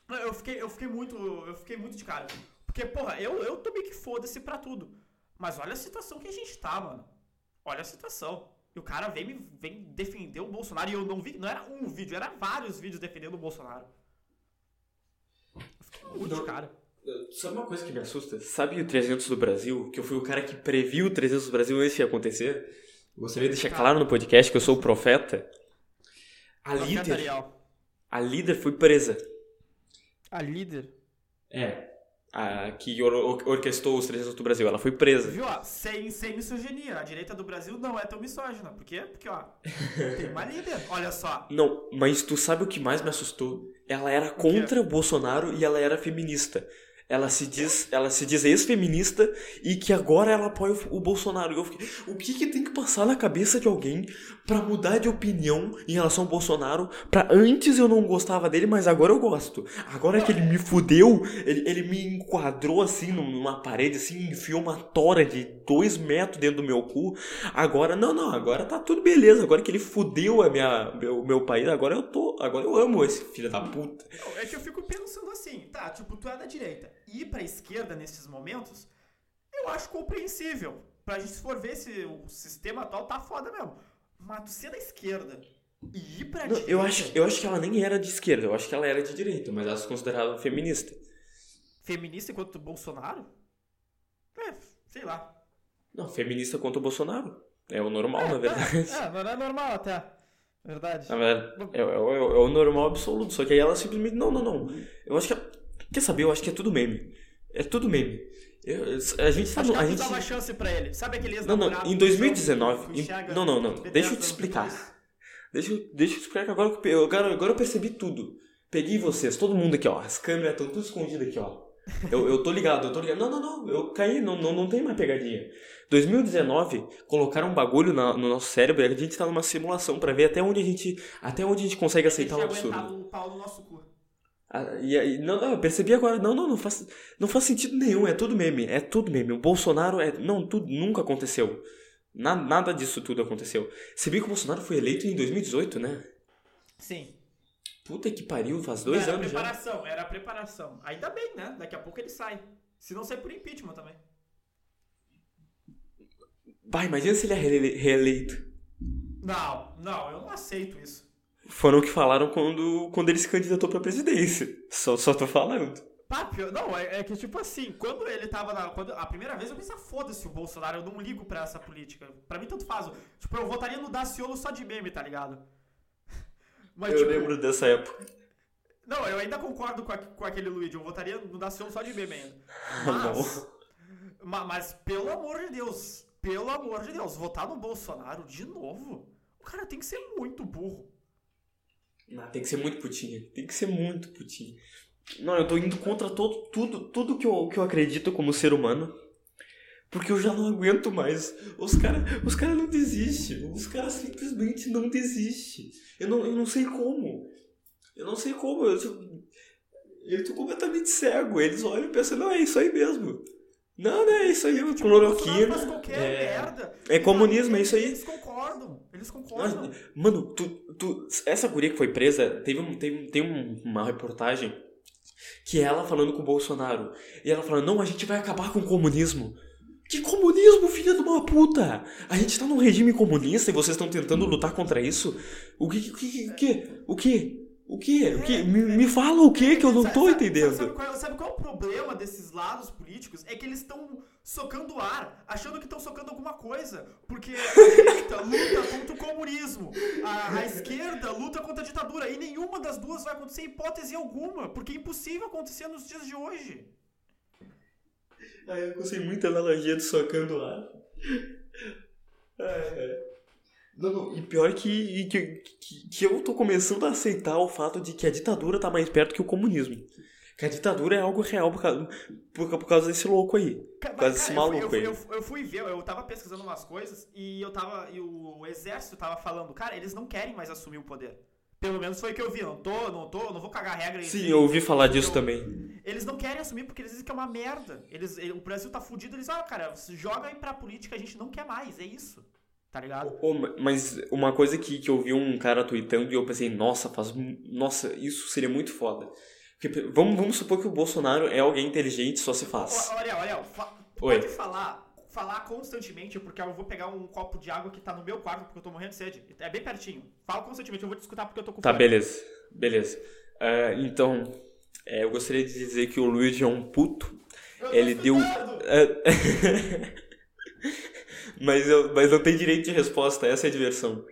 Não, Eu fiquei, eu fiquei muito. Eu fiquei muito de cara. Porque, porra, eu, eu tô meio que foda-se pra tudo. Mas olha a situação que a gente tá, mano. Olha a situação. E o cara vem, vem defender o Bolsonaro. E eu não vi. Não era um vídeo, era vários vídeos defendendo o Bolsonaro. Eu fiquei muito Não. cara. Sabe uma coisa que me assusta? Sabe o 300 do Brasil? Que eu fui o cara que previu o 300 do Brasil antes de acontecer? Gostaria de deixar claro no podcast que eu sou o profeta. A líder, a líder foi presa. A líder. É. A que or- or- orquestrou os 300 do Brasil. Ela foi presa. Viu, ó? Sem, sem misoginia. A direita do Brasil não é tão misógina. Por quê? Porque, ó. Tem uma líder. Olha só. Não, mas tu sabe o que mais me assustou? Ela era contra o Bolsonaro e ela era feminista. Ela se diz, ela se diz ex-feminista e que agora ela apoia o, o Bolsonaro. E eu fiquei, o que que tem que passar na cabeça de alguém pra mudar de opinião em relação ao Bolsonaro? Pra antes eu não gostava dele, mas agora eu gosto. Agora que ele me fudeu, ele, ele me enquadrou assim numa parede, assim, enfiou uma tora de dois metros dentro do meu cu. Agora, não, não, agora tá tudo beleza. Agora que ele fudeu a minha, meu, meu país, agora eu tô. Agora eu amo esse filho da puta. É que eu fico pensando assim, tá, tipo, tu é da direita. Ir pra esquerda nesses momentos, eu acho compreensível. Pra gente, se for ver se o sistema atual tá foda mesmo. Mas tu ser da esquerda e ir pra Não, direita. eu, acho, eu acho que ela nem era de esquerda, eu acho que ela era de direita, mas ela se considerava feminista. feminista enquanto Bolsonaro? É, sei lá. Não, feminista contra o Bolsonaro. É o normal, é, na verdade. É, não é normal até. Verdade. Na verdade, é, é, é, é, o normal absoluto. Só que aí ela simplesmente. Não, não, não. Eu acho que. É, quer saber? Eu acho que é tudo meme. É tudo meme. Eu, a gente tá no, a gente dá uma chance pra ele. Sabe aquele Não, não, em 2019. que em- não, não, não. 10 Deixa eu te explicar. Deixa, eu- deixa eu te explicar que agora, eu- agora, agora eu percebi tudo. Peguei vocês, todo mundo aqui, ó. As câmeras estão tudo escondidas aqui, ó. Eu, eu tô ligado, eu tô ligado. Não, não, não. Eu caí, não, não, não tem mais pegadinha. 2019, colocaram um bagulho na- no nosso cérebro e a gente tá numa simulação pra ver até onde a gente, até onde a gente consegue aceitar o A gente absurdo. aguentava o pau no nosso E aí, não, não, eu percebi agora, não, não, não faz, não faz sentido nenhum, é tudo meme, é tudo meme. O Bolsonaro é, não, tudo nunca aconteceu. Na, nada disso tudo aconteceu. Você viu que o Bolsonaro foi eleito em 2018, né? Sim. Puta que pariu, faz dois era anos já. preparação, era preparação. Ainda bem, né? Daqui a pouco ele sai. Se não sai por impeachment também. Vai, imagina se ele é reele- reeleito. Não, não, eu não aceito isso. Foram o que falaram quando, quando ele se candidatou pra presidência. Só, só tô falando. Papo, não, é, é que tipo assim, quando ele tava na. Quando, a primeira vez eu pensei, ah, foda-se o Bolsonaro, eu não ligo pra essa política. Pra mim, tanto faz. Tipo, eu votaria no Daciolo só de meme, tá ligado? Mas, Eu tipo, lembro dessa época. Não, eu ainda concordo com, a- com aquele Luigi, eu votaria no Daciolo só de meme ainda. Mas, ma- mas, pelo amor de Deus, pelo amor de Deus, votar no Bolsonaro de novo? O cara tem que ser muito burro. Não, tem que ser muito putinha. Tem que ser muito putinha. Não, eu tô indo contra todo, tudo, tudo que eu, que eu acredito como ser humano. Porque eu já não aguento mais. Os caras os cara não desistem. Os caras simplesmente não desistem. Eu não, eu não sei como. Eu não sei como. Eu, tô- eu tô completamente cego. Eles olham e pensam, não, é isso aí mesmo. Não, não é isso aí, Tipo, cloroquina. É, merda. é comunismo, é isso aí. Eles concordam, eles concordam. Mano, tu, tu, essa guria que foi presa, teve, um, teve tem um- uma reportagem que é ela falando com o Bolsonaro. E ela falando, não, a gente vai acabar com o comunismo. Que comunismo, filha de uma puta? A gente tá num regime comunista e vocês estão tentando lutar contra isso? O que, o que, o que, o que? O que? O que? Me, me fala o que que eu não tô Sabe- sabe- entendendo. Sabe qual, sabe qual é o problema desses lados políticos? É que eles estão socando ar, achando que estão socando alguma coisa. Porque a direita luta contra o comunismo, a, a esquerda luta contra a ditadura. E nenhuma das duas vai acontecer hipótese alguma, porque é impossível acontecer nos dias de hoje. Ai, eu gostei muito da analogia do socando ar. Ai. Não, não, e pior que, que, que, que eu tô começando a aceitar o fato de que a ditadura tá mais perto que o comunismo. Que a ditadura é algo real por causa, por, por causa desse louco aí. Ca- Quase mas, esse cara, eu fui- maluco eu, aí. eu, eu fui ver, eu tava pesquisando umas coisas e eu tava. E o exército tava falando, cara, eles não querem mais assumir o poder. Pelo menos foi o que eu vi. Não tô, não tô, não vou cagar regra. Sim, eu ouvi falar disso também. Eles não querem assumir porque eles dizem que é uma merda. Eles, ele- o Brasil tá fudido, eles, ah, cara, joga aí pra política, a gente não quer mais, é isso. Tá ligado? Ma- mas uma coisa que, que eu vi um cara tweetando e eu pensei, nossa, faz. Nossa, isso seria muito foda. Porque, vamos, vamos supor que o Bolsonaro é alguém inteligente, só se faz. Ariel, Ariel, fa- Oi. pode falar, falar constantemente, porque eu vou pegar um copo de água que tá no meu quarto, porque eu tô morrendo de sede. É bem pertinho. Fala constantemente, eu vou te escutar porque eu tô com Tá, fome. beleza. Beleza. Ah, então, é, eu gostaria de dizer que o Luigi é um puto. Eu Ele deu. mas, eu, mas não tem direito de resposta, essa é a diversão.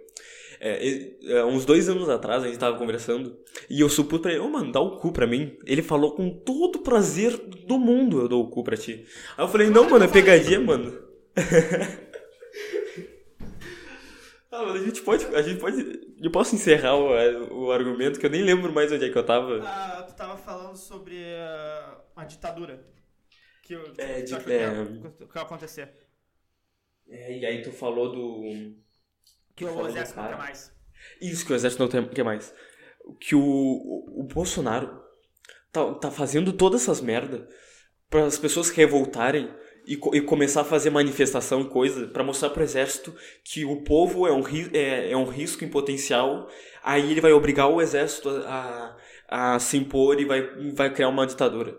É, é, uns dois anos atrás a gente tava conversando e eu supus pra ele, ô mano, dá o cu pra mim. Ele falou com todo o prazer do mundo eu dou o cu pra ti. Aí eu falei, não, mano, é pegadinha, mano. ah, mano, a gente pode. A gente pode. Eu posso encerrar o, o argumento que eu nem lembro mais onde é que eu tava. Ah, tu tava falando sobre ah, a ditadura. Que, eu- que, É, que, de- tu achou que, é. ia, que ia acontecer. É, e aí tu falou do. Que o exército não quer mais. Isso que o exército não tem- quer mais. Que o, o, o Bolsonaro tá, tá fazendo todas essas merda para as pessoas revoltarem e, e começar a fazer manifestação e coisa para mostrar pro exército que o povo é um, é, é um risco em potencial. Aí ele vai obrigar o exército a, a, a se impor e vai, vai criar uma ditadura.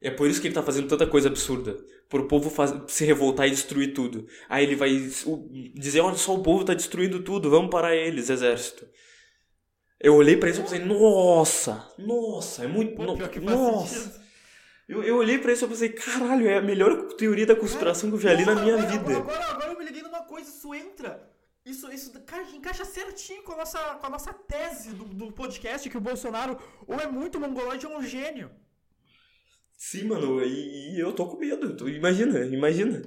É por isso que ele tá fazendo tanta coisa absurda. Pro povo faz- se revoltar e destruir tudo. Aí ele vai dizer, olha só, o povo tá destruindo tudo, vamos parar eles, exército. Eu olhei pra isso e pensei, nossa, nossa, é muito... Pô, no- que nossa. Eu, eu olhei pra isso e pensei, caralho, é a melhor teoria da conspiração que eu já li na minha vida. Agora, agora eu me liguei numa coisa, isso entra. Isso, isso encaixa certinho com a nossa, com a nossa tese do, do podcast que o Bolsonaro ou é muito mongoloide ou é um gênio. Sim, mano, e, e eu tô com medo. Tu imagina, imagina.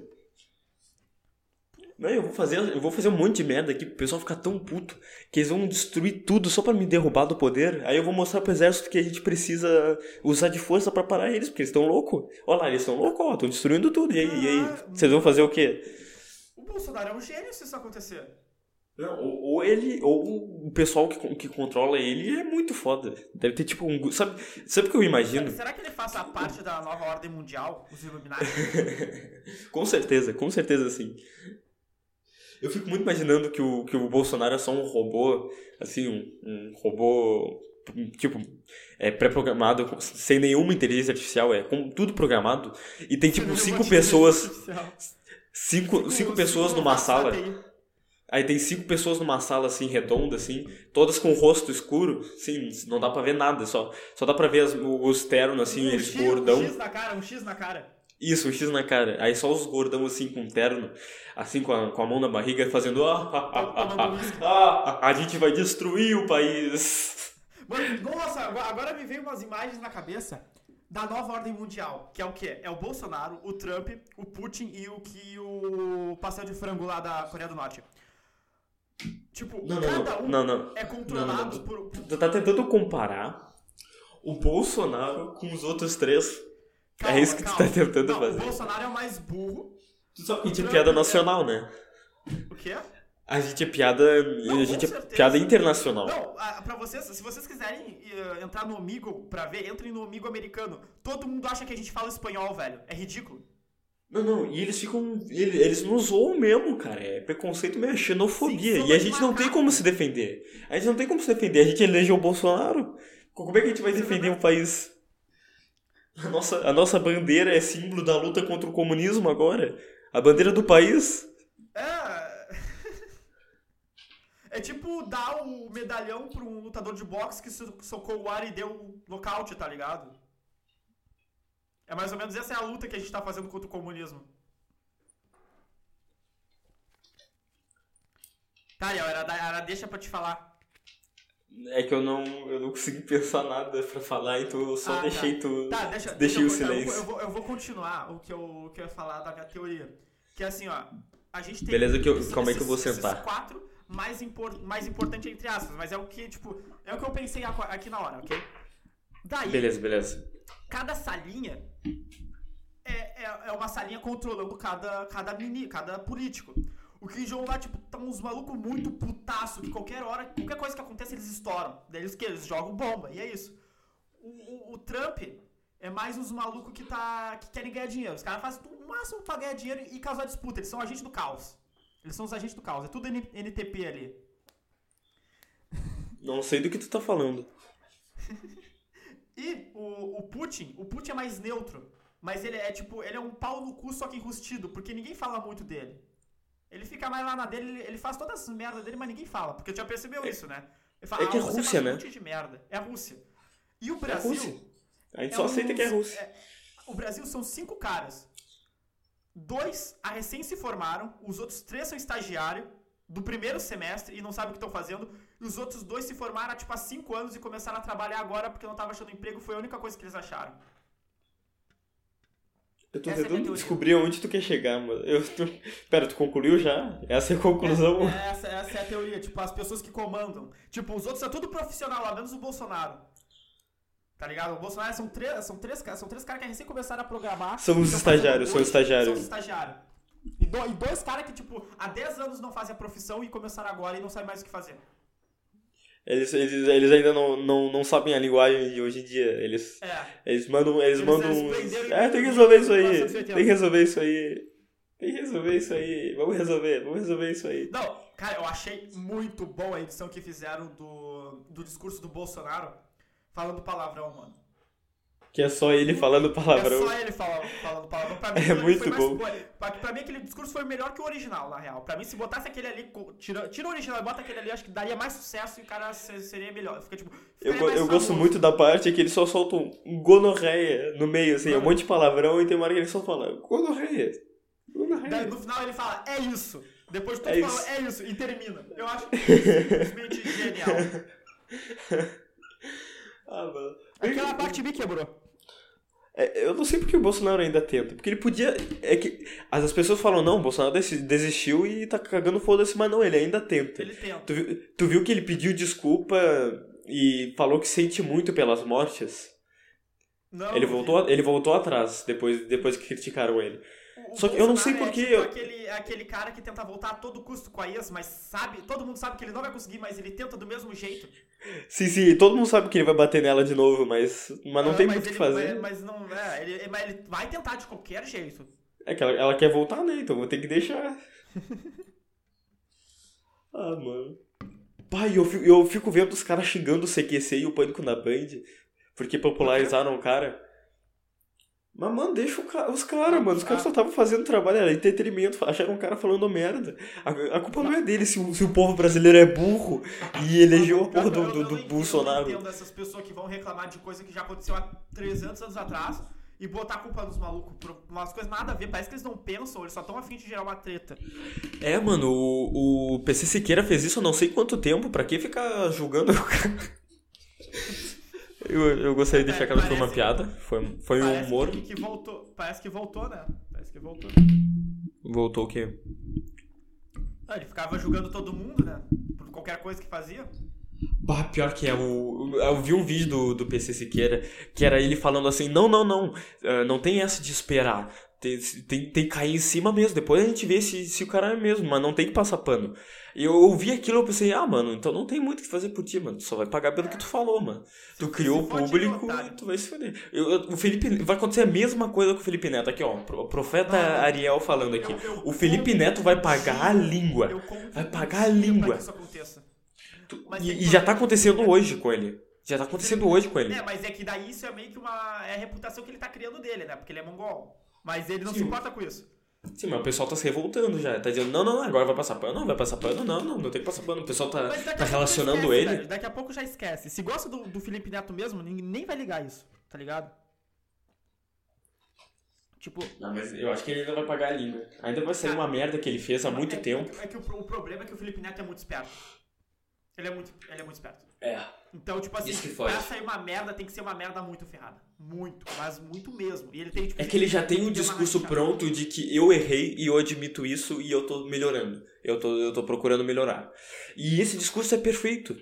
Não, eu vou fazer, eu vou fazer um monte de merda aqui pro pessoal ficar tão puto que eles vão destruir tudo só pra me derrubar do poder. Aí eu vou mostrar pro exército que a gente precisa usar de força pra parar eles, porque eles estão loucos. Olha lá, eles estão loucos, ó, estão destruindo tudo. E aí, e aí? Vocês vão fazer o quê? O Bolsonaro é um gênio se isso acontecer. Não, ou, ou ele, ou o pessoal que, que controla ele é muito foda. Deve ter tipo um. Sabe, sabe o que eu imagino? Será que ele faça parte da nova ordem mundial, os Illuminati? com certeza, com certeza sim. Eu fico muito imaginando que o, que o Bolsonaro é só um robô, assim, um, um robô, tipo, é pré-programado, sem nenhuma inteligência artificial, é com tudo programado, e tem tipo cinco pessoas. Cinco, cinco pessoas numa sala. Aí tem cinco pessoas numa sala assim, redonda, assim, todas com o rosto escuro, sim, não dá pra ver nada, só, só dá pra ver as, os ternos, assim, um eles X, gordão. Um X na cara, um X na cara. Isso, um X na cara. Aí só os gordão assim com terno, assim com a, com a mão na barriga, fazendo. Ah, ah, ah, ah, ah, ah, a gente vai destruir o país. Mano, nossa, agora me veio umas imagens na cabeça da nova ordem mundial, que é o quê? É o Bolsonaro, o Trump, o Putin e o que o pastel de frango lá da Coreia do Norte. Tipo, Não, não, cada um não, não. é controlado por. Tu tá tentando comparar o Bolsonaro com os outros três. Calma, é isso que tu calma. tá tentando fazer. O Bolsonaro é o mais burro. Tu é Trump piada é- nacional, né? O quê? A gente é piada. Não, a gente é piada internacional. Não, pra vocês, se vocês quiserem eh, entrar no Amigo pra ver, entrem no Amigo americano. Todo mundo acha que a gente fala espanhol, velho. É ridículo. Não, não, e eles ficam. Eles, eles nos zoam mesmo, cara. É preconceito mesmo, é xenofobia. Sim, e a gente não tem como se defender. A gente não tem como se defender. A gente elegeu o Bolsonaro. Como é que a gente vai defender o país? A nossa, a nossa bandeira é símbolo da luta contra o comunismo agora. A bandeira do país. É. É tipo dar o medalhão pra um lutador de boxe que so- socou o ar e deu um nocaute, tá ligado? É mais ou menos essa é a luta que a gente tá fazendo contra o comunismo. Tá, Ariel, era, era deixa pra te falar. É que eu não, eu não consegui pensar nada pra falar, então eu só Ah, tá. deixei tu. Tá, deixa, Deixei deixa o eu, eu, silêncio. eu, vou, eu vou continuar o que eu, o que eu ia falar da minha teoria. Que é assim, ó. A gente tem. Beleza, que eu- esses- calma aí que eu vou sentar. Esses quatro mais, impor, mais importante entre aspas, mas é o que, tipo. É o que eu pensei aqui na hora, ok? Daí, Beleza, beleza. cada salinha é, é, é uma salinha controlando cada, cada mini, cada político. O Kim Jong lá, tipo, tá uns malucos muito putaço que qualquer hora, qualquer coisa que acontece, eles estouram. Daí eles que eles jogam bomba, e é isso. O, o- o Trump é mais uns malucos que, tá, que querem ganhar dinheiro. Os caras fazem o máximo pra ganhar dinheiro e causar disputa. Eles são agentes do caos. Eles são os agentes do caos. É tudo N- NTP ali. Não sei do que tu tá falando. E o, o Putin, o Putin é mais neutro. Mas ele é tipo, ele é um pau no cu, só que enrustido, porque ninguém fala muito dele. Ele fica mais lá na dele, ele, faz todas as merdas dele, mas ninguém fala. Porque já percebeu isso, né? Ele fala, é que é "Ah, Rússia, né? um monte de merda. É a Rússia. E o É Brasil. Rússia. A gente é só aceita uns- que é Rússia. é- o Brasil são cinco caras. Dois a recém se formaram, os outros três são estagiário do primeiro semestre e não sabem o que estão fazendo. E os outros dois se formaram há tipo há cinco anos e começaram a trabalhar agora porque não estavam achando emprego. Foi a única coisa que eles acharam. Eu tô essa é tentando teoria. descobrir aonde tu quer chegar, mano. Eu tô... Pera, tu concluiu já? Essa é a conclusão? É, essa, essa é a teoria, tipo, as pessoas que comandam. Tipo, os outros é tudo profissional lá, menos o Bolsonaro. Tá ligado? O Bolsonaro são três, são três, caras- são três caras que recém começaram a programar. São os estagiários, são estagiários. São os estagiários. E, do- e dois caras que, tipo, há 10 anos não fazem a profissão e começaram agora e não sabem mais o que fazer. Eles, eles, eles ainda não, não, não sabem a linguagem de hoje em dia. Eles, É. eles mandam. Eles, Eles- mandam. eles uns- É, tem que resolver isso aí. 1980. Tem que resolver isso aí. Tem que resolver isso aí. Vamos resolver, vamos resolver isso aí. Não, cara, eu achei muito bom a edição que fizeram do, do discurso do Bolsonaro falando palavrão, mano. Que é só ele falando palavrão. É só ele falando, falando palavrão. Pra mim, É muito mais bom. Pra, pra mim, aquele discurso foi melhor que o original, na real. Pra mim, se botasse aquele ali, tira, tira o original e bota aquele ali, acho que daria mais sucesso e o cara se- seria melhor. Fica, tipo, Eu, eu gosto muito da parte que ele só solta um gonorreia no meio, assim, um Ah. monte de palavrão e tem uma hora que ele só fala gonorreia. Daí, Gonorreia. no final ele fala, é isso. Depois de tudo É falou, isso. é isso. E termina. Eu acho simplesmente genial. Ah, mano. Aquela parte me quebrou. É, eu não sei porque o Bolsonaro ainda tenta. Porque ele podia. É que. As as pessoas falam, não, o Bolsonaro desi- desistiu e tá cagando foda-se, mas não, ele ainda tenta. Ele tenta. Tu, viu- tu viu que ele pediu desculpa e falou que sente muito pelas mortes? Não, ele, voltou, ele voltou atrás depois, depois que criticaram ele. O- Só que eu não sei Bolsonaro por é tipo eu- aquele, aquele cara que tenta voltar a todo custo com a ex, mas sabe, todo mundo sabe que ele não vai conseguir, mas ele tenta do mesmo jeito. Sim, sim, todo mundo sabe que ele vai bater nela de novo, mas, mas não Ah, tem mas muito o que fazer. Mas, mas não, é, ele, mas ele vai tentar de qualquer jeito. É que ela, ela quer voltar, né? Então vou ter que deixar. ah, mano. Pai, eu fico, eu fico vendo os caras xingando o CQC e o Pânico na Band. Porque popularizaram o cara. Mas, mano, deixa ca- os caras, mano. Os caras só estavam fazendo trabalho, era entretenimento. Acharam um cara falando merda. A, a culpa não é dele se o, se o povo brasileiro é burro e elegeu a porra do, do, do Bolsonaro. Eu não entendo essas pessoas que vão reclamar de coisa que já aconteceu há 300 anos atrás e botar a culpa nos malucos por umas coisas nada a ver. Parece que eles não pensam, eles só estão afim de gerar uma treta. É, mano, o, o PC Siqueira fez isso há não sei quanto tempo. Pra que ficar julgando o cara? Eu, eu gostaria de deixar claro que foi uma piada. Foi, foi um humor. Que, que voltou. Parece que voltou, né? Parece que voltou. Voltou o quê? Ah, ele ficava julgando todo mundo, né? Por qualquer coisa que fazia. Bah, pior que é. O, eu vi um vídeo do, do PC Siqueira que era ele falando assim: não, não, não. ah, não tem essa de esperar. Tem, tem, tem que cair em cima mesmo. Depois a gente vê se, se o cara é mesmo, mas não tem que passar pano. E eu ouvi aquilo e eu pensei, ah, mano, então não tem muito o que fazer por ti, mano. Tu só vai pagar pelo que tu falou, mano. Tu criou o público e tu vai se foder. Eu- eu- o Felipe. Vai acontecer a mesma coisa com o Felipe Neto. Aqui, ó. O profeta não. Ariel falando aqui. Eu- eu O Felipe Neto vai pagar a língua. Vai pagar a língua. Tu- E, e já tá acontecendo hoje com ele. Já tá acontecendo hoje com ele. É, mas é que daí isso é meio que uma. É a reputação que ele tá criando dele, né? Porque ele é mongol. Mas ele não Sim. se importa com isso. Sim, mas o pessoal tá se revoltando já. Tá dizendo, não, não, não, agora vai passar pano, não vai passar pano, não, não, não tem que passar pano. O pessoal tá, tá relacionando esquece, ele. velho. Daqui a pouco já esquece. Se gosta do, do Felipe Neto mesmo, ninguém nem vai ligar isso, tá ligado? Tipo. Não, mas eu acho que ele ainda vai pagar a língua. Ainda vai sair uma merda que ele fez há muito é, tempo. É, que o, pro- o problema é que o Felipe Neto é muito esperto. Ele é muito, ele é muito esperto. É. Então, tipo assim, Isso que pra sair uma merda, tem que ser uma merda muito ferrada. Muito, mas muito mesmo. E ele tem, tipo, É que ele já tem um discurso pronto de que eu errei e eu admito isso e eu tô melhorando. Eu tô, eu tô procurando melhorar. E esse discurso é perfeito.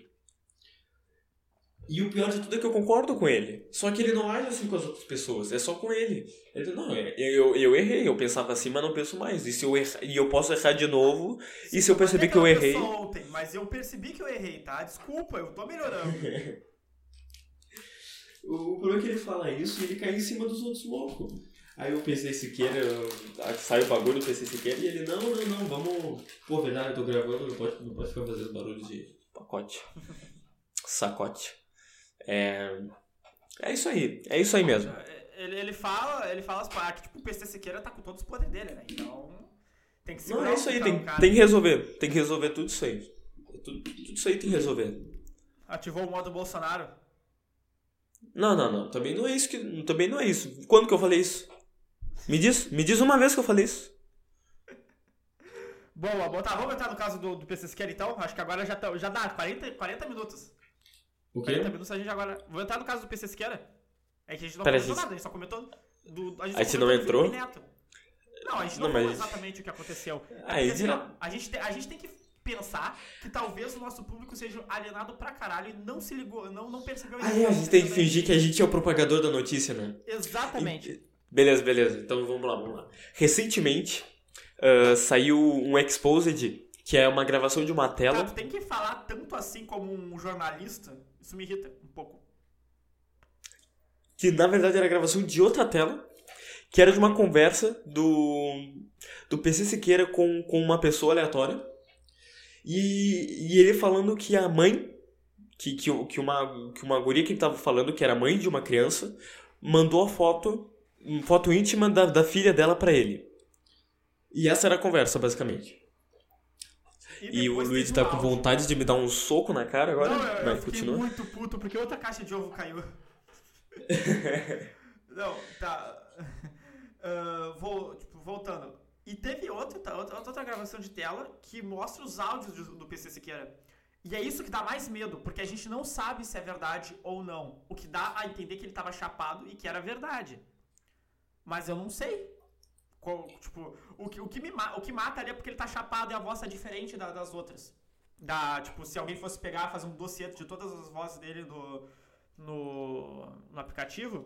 E o pior de tudo é que eu concordo com ele. Só que ele não age assim com as outras pessoas, é só com ele. Ele diz, não, é- eu, eu errei, eu pensava assim, mas não penso mais. E, se eu erra, e eu posso errar de novo, e se eu perceber é que eu aquela errei. Ontem, mas eu percebi que eu errei, tá? Desculpa, eu tô melhorando. O, o problema é que ele fala isso e ele cai em cima dos outros loucos. Aí o PC Siqueira, ah, sai o bagulho do PC Siqueira e ele, não, não, não, vamos. Pô, verdade, eu tô gravando, não pode, não pode ficar fazendo barulho de pacote. Sacote. É. É isso aí, é isso aí mesmo. ele, ele fala, ele fala as que tipo, o PC Siqueira tá com todos os poderes dele, né? Então. Tem que Não, segurar é isso aí, tem, tem que resolver. Tem que resolver tudo isso aí. Tudo, tudo isso aí tem que resolver. Ativou o modo Bolsonaro. Não, não, não. Também não é isso que. Também não é isso. Quando que eu falei isso? Me diz, me diz uma vez que eu falei isso. Boa, boa. Tá, vamos entrar no caso do, do PC Siqueira então? Acho que agora já, tá, já dá 40, 40 minutos. O 40 minutos a gente agora. Vou entrar no caso do PC Siqueira? É que a gente não Pera, comentou gente- nada, a gente só comentou. Do, a gente A gente não entrou? Não, a gente não, Não, falou mas- exatamente o que aconteceu. Aí, Porque, assim, a, gente te- a gente tem que pensar que talvez o nosso público seja alienado pra caralho e não se ligou, não, não percebeu Ah, é, a gente tem que fingir que a gente é o propagador da notícia, né? Exatamente. Beleza, beleza. Então vamos lá, vamos lá. Recentemente ah, saiu um Exposed, que é uma gravação de uma Cara, tela. tu tem que falar tanto assim como um jornalista, isso me irrita um pouco. que na verdade era a gravação de outra tela, que era de uma conversa do, do PC Siqueira com, com uma pessoa aleatória. E, e ele falando que a mãe, que, que, que, uma, que uma guria que ele tava falando, que era mãe de uma criança, mandou a foto, foto íntima da, da filha dela pra ele. E essa era a conversa, basicamente. E, o depois Luigi tá com vontade de me dar um soco na cara agora? Não, eu, eu Vai, fiquei continua. muito puto porque outra caixa de ovo caiu. Não, tá. Ah, vou, tipo, voltando. E teve outra, tá, outra, outra gravação de tela que mostra os áudios do, do PC Siqueira. E é isso que dá mais medo, porque a gente não sabe se é verdade ou não. O que dá a entender que ele tava chapado e que era verdade. Mas eu não sei. Qual- tipo, o que, o, que me, o que mata ali é porque ele tá chapado e a voz tá diferente da- das outras. Da, tipo, se alguém fosse pegar, fazer um dossiê de todas as vozes dele do, no, no aplicativo,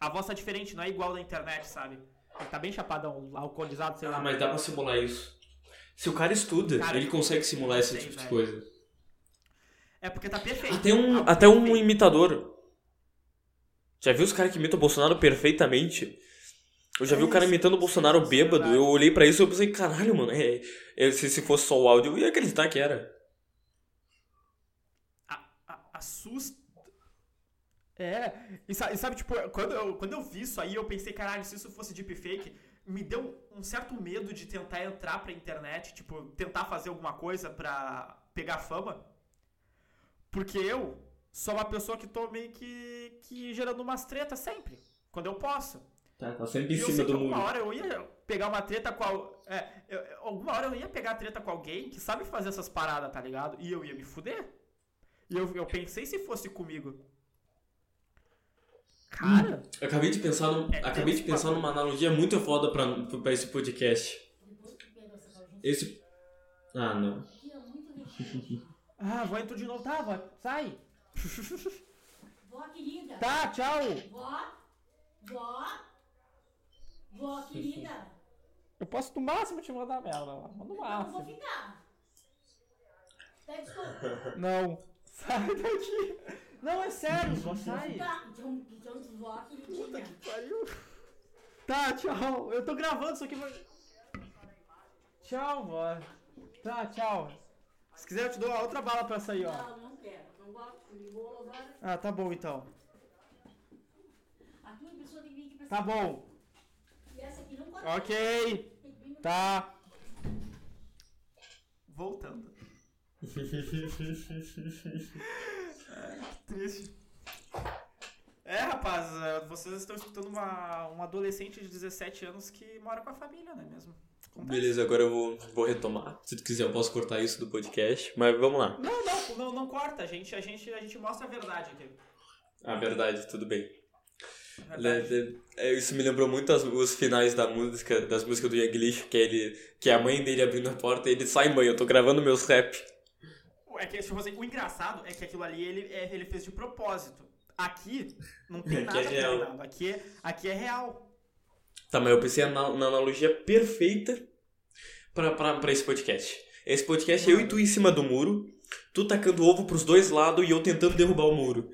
a voz tá diferente, não é igual da internet, sabe? Ele tá bem chapadão, alcoolizado, sei lá. Ah, mas dá pra simular isso. Se o cara estuda, Cara, ele consegue simular esse sei, tipo de velho. coisa. É porque tá perfeito. Até um, Algo até um imitador. Já viu os caras que imitam o Bolsonaro perfeitamente? Eu já vi o cara É, imitando o sim, Bolsonaro bêbado. Eu olhei pra isso e eu pensei, caralho, mano, é, é- se, se fosse só o áudio, eu ia acreditar que era. A- a- assusta. É, e sabe, e sabe, tipo, quando eu, quando eu vi isso aí, eu pensei, caralho, se isso fosse deepfake, me deu um certo medo de tentar entrar pra internet, tipo, tentar fazer alguma coisa pra pegar fama. Porque eu sou uma pessoa que tô meio que, que gerando umas tretas sempre, quando eu posso. Tá, tá sempre E eu sei que alguma hora eu ia pegar uma treta com. al- É, eu- alguma hora eu ia pegar treta com alguém que sabe fazer essas paradas, tá ligado? E eu ia me fuder. E eu, eu pensei se fosse comigo. Cara, Eu acabei de pensar, num- É, acabei de tem pensar uma- numa analogia muito foda pra, pra esse podcast. Esse. Ah, não. ah, vou entrar de novo, tá? Vai, sai. Vó querida. Tá, tchau. Vó. Vó. Vó querida. Eu posso no máximo te mandar merda lá, no Eu não vou máximo. ficar. Pede desculpa. Não, sai daqui. Não, é sério, só sai. Tá, então, então vó querida. Pariu. Tá, tchau. Eu tô gravando isso aqui, mas. Tchau, vó. Tá, tchau. Se quiser, eu te dou a outra bala pra sair, ó. Não, não quero. Não gosto. Vou. Ah, tá bom então. A tua pessoa tem que vir aqui pra Tá bom. Ok. Tem que vir no- Tá. Voltando. Triste. É, rapaz, é, vocês estão escutando uma, um adolescente de 17 anos que mora com a família, não é mesmo? Acontece. Beleza, agora eu vou, vou retomar. Se tu quiser, eu posso cortar isso do podcast. Mas vamos lá. Não, não, não, não corta. A gente, a, gente, a gente mostra a verdade aqui. A verdade, tudo bem. Verdade. É, é, Isso me lembrou muito as, os finais da música, das músicas do Young que é ele, que é a mãe dele abrindo a porta e ele sai, mãe, eu tô gravando meus rap. É que, tipo assim, o engraçado é que aquilo ali ele, é- ele fez de propósito. Aqui não tem Aqui nada é real. Aqui é, aqui é real. Tá, mas eu pensei na, na analogia perfeita pra, pra, pra esse podcast. Esse podcast é eu e tu em cima do muro, tu tacando ovo pros dois lados e eu tentando derrubar o muro.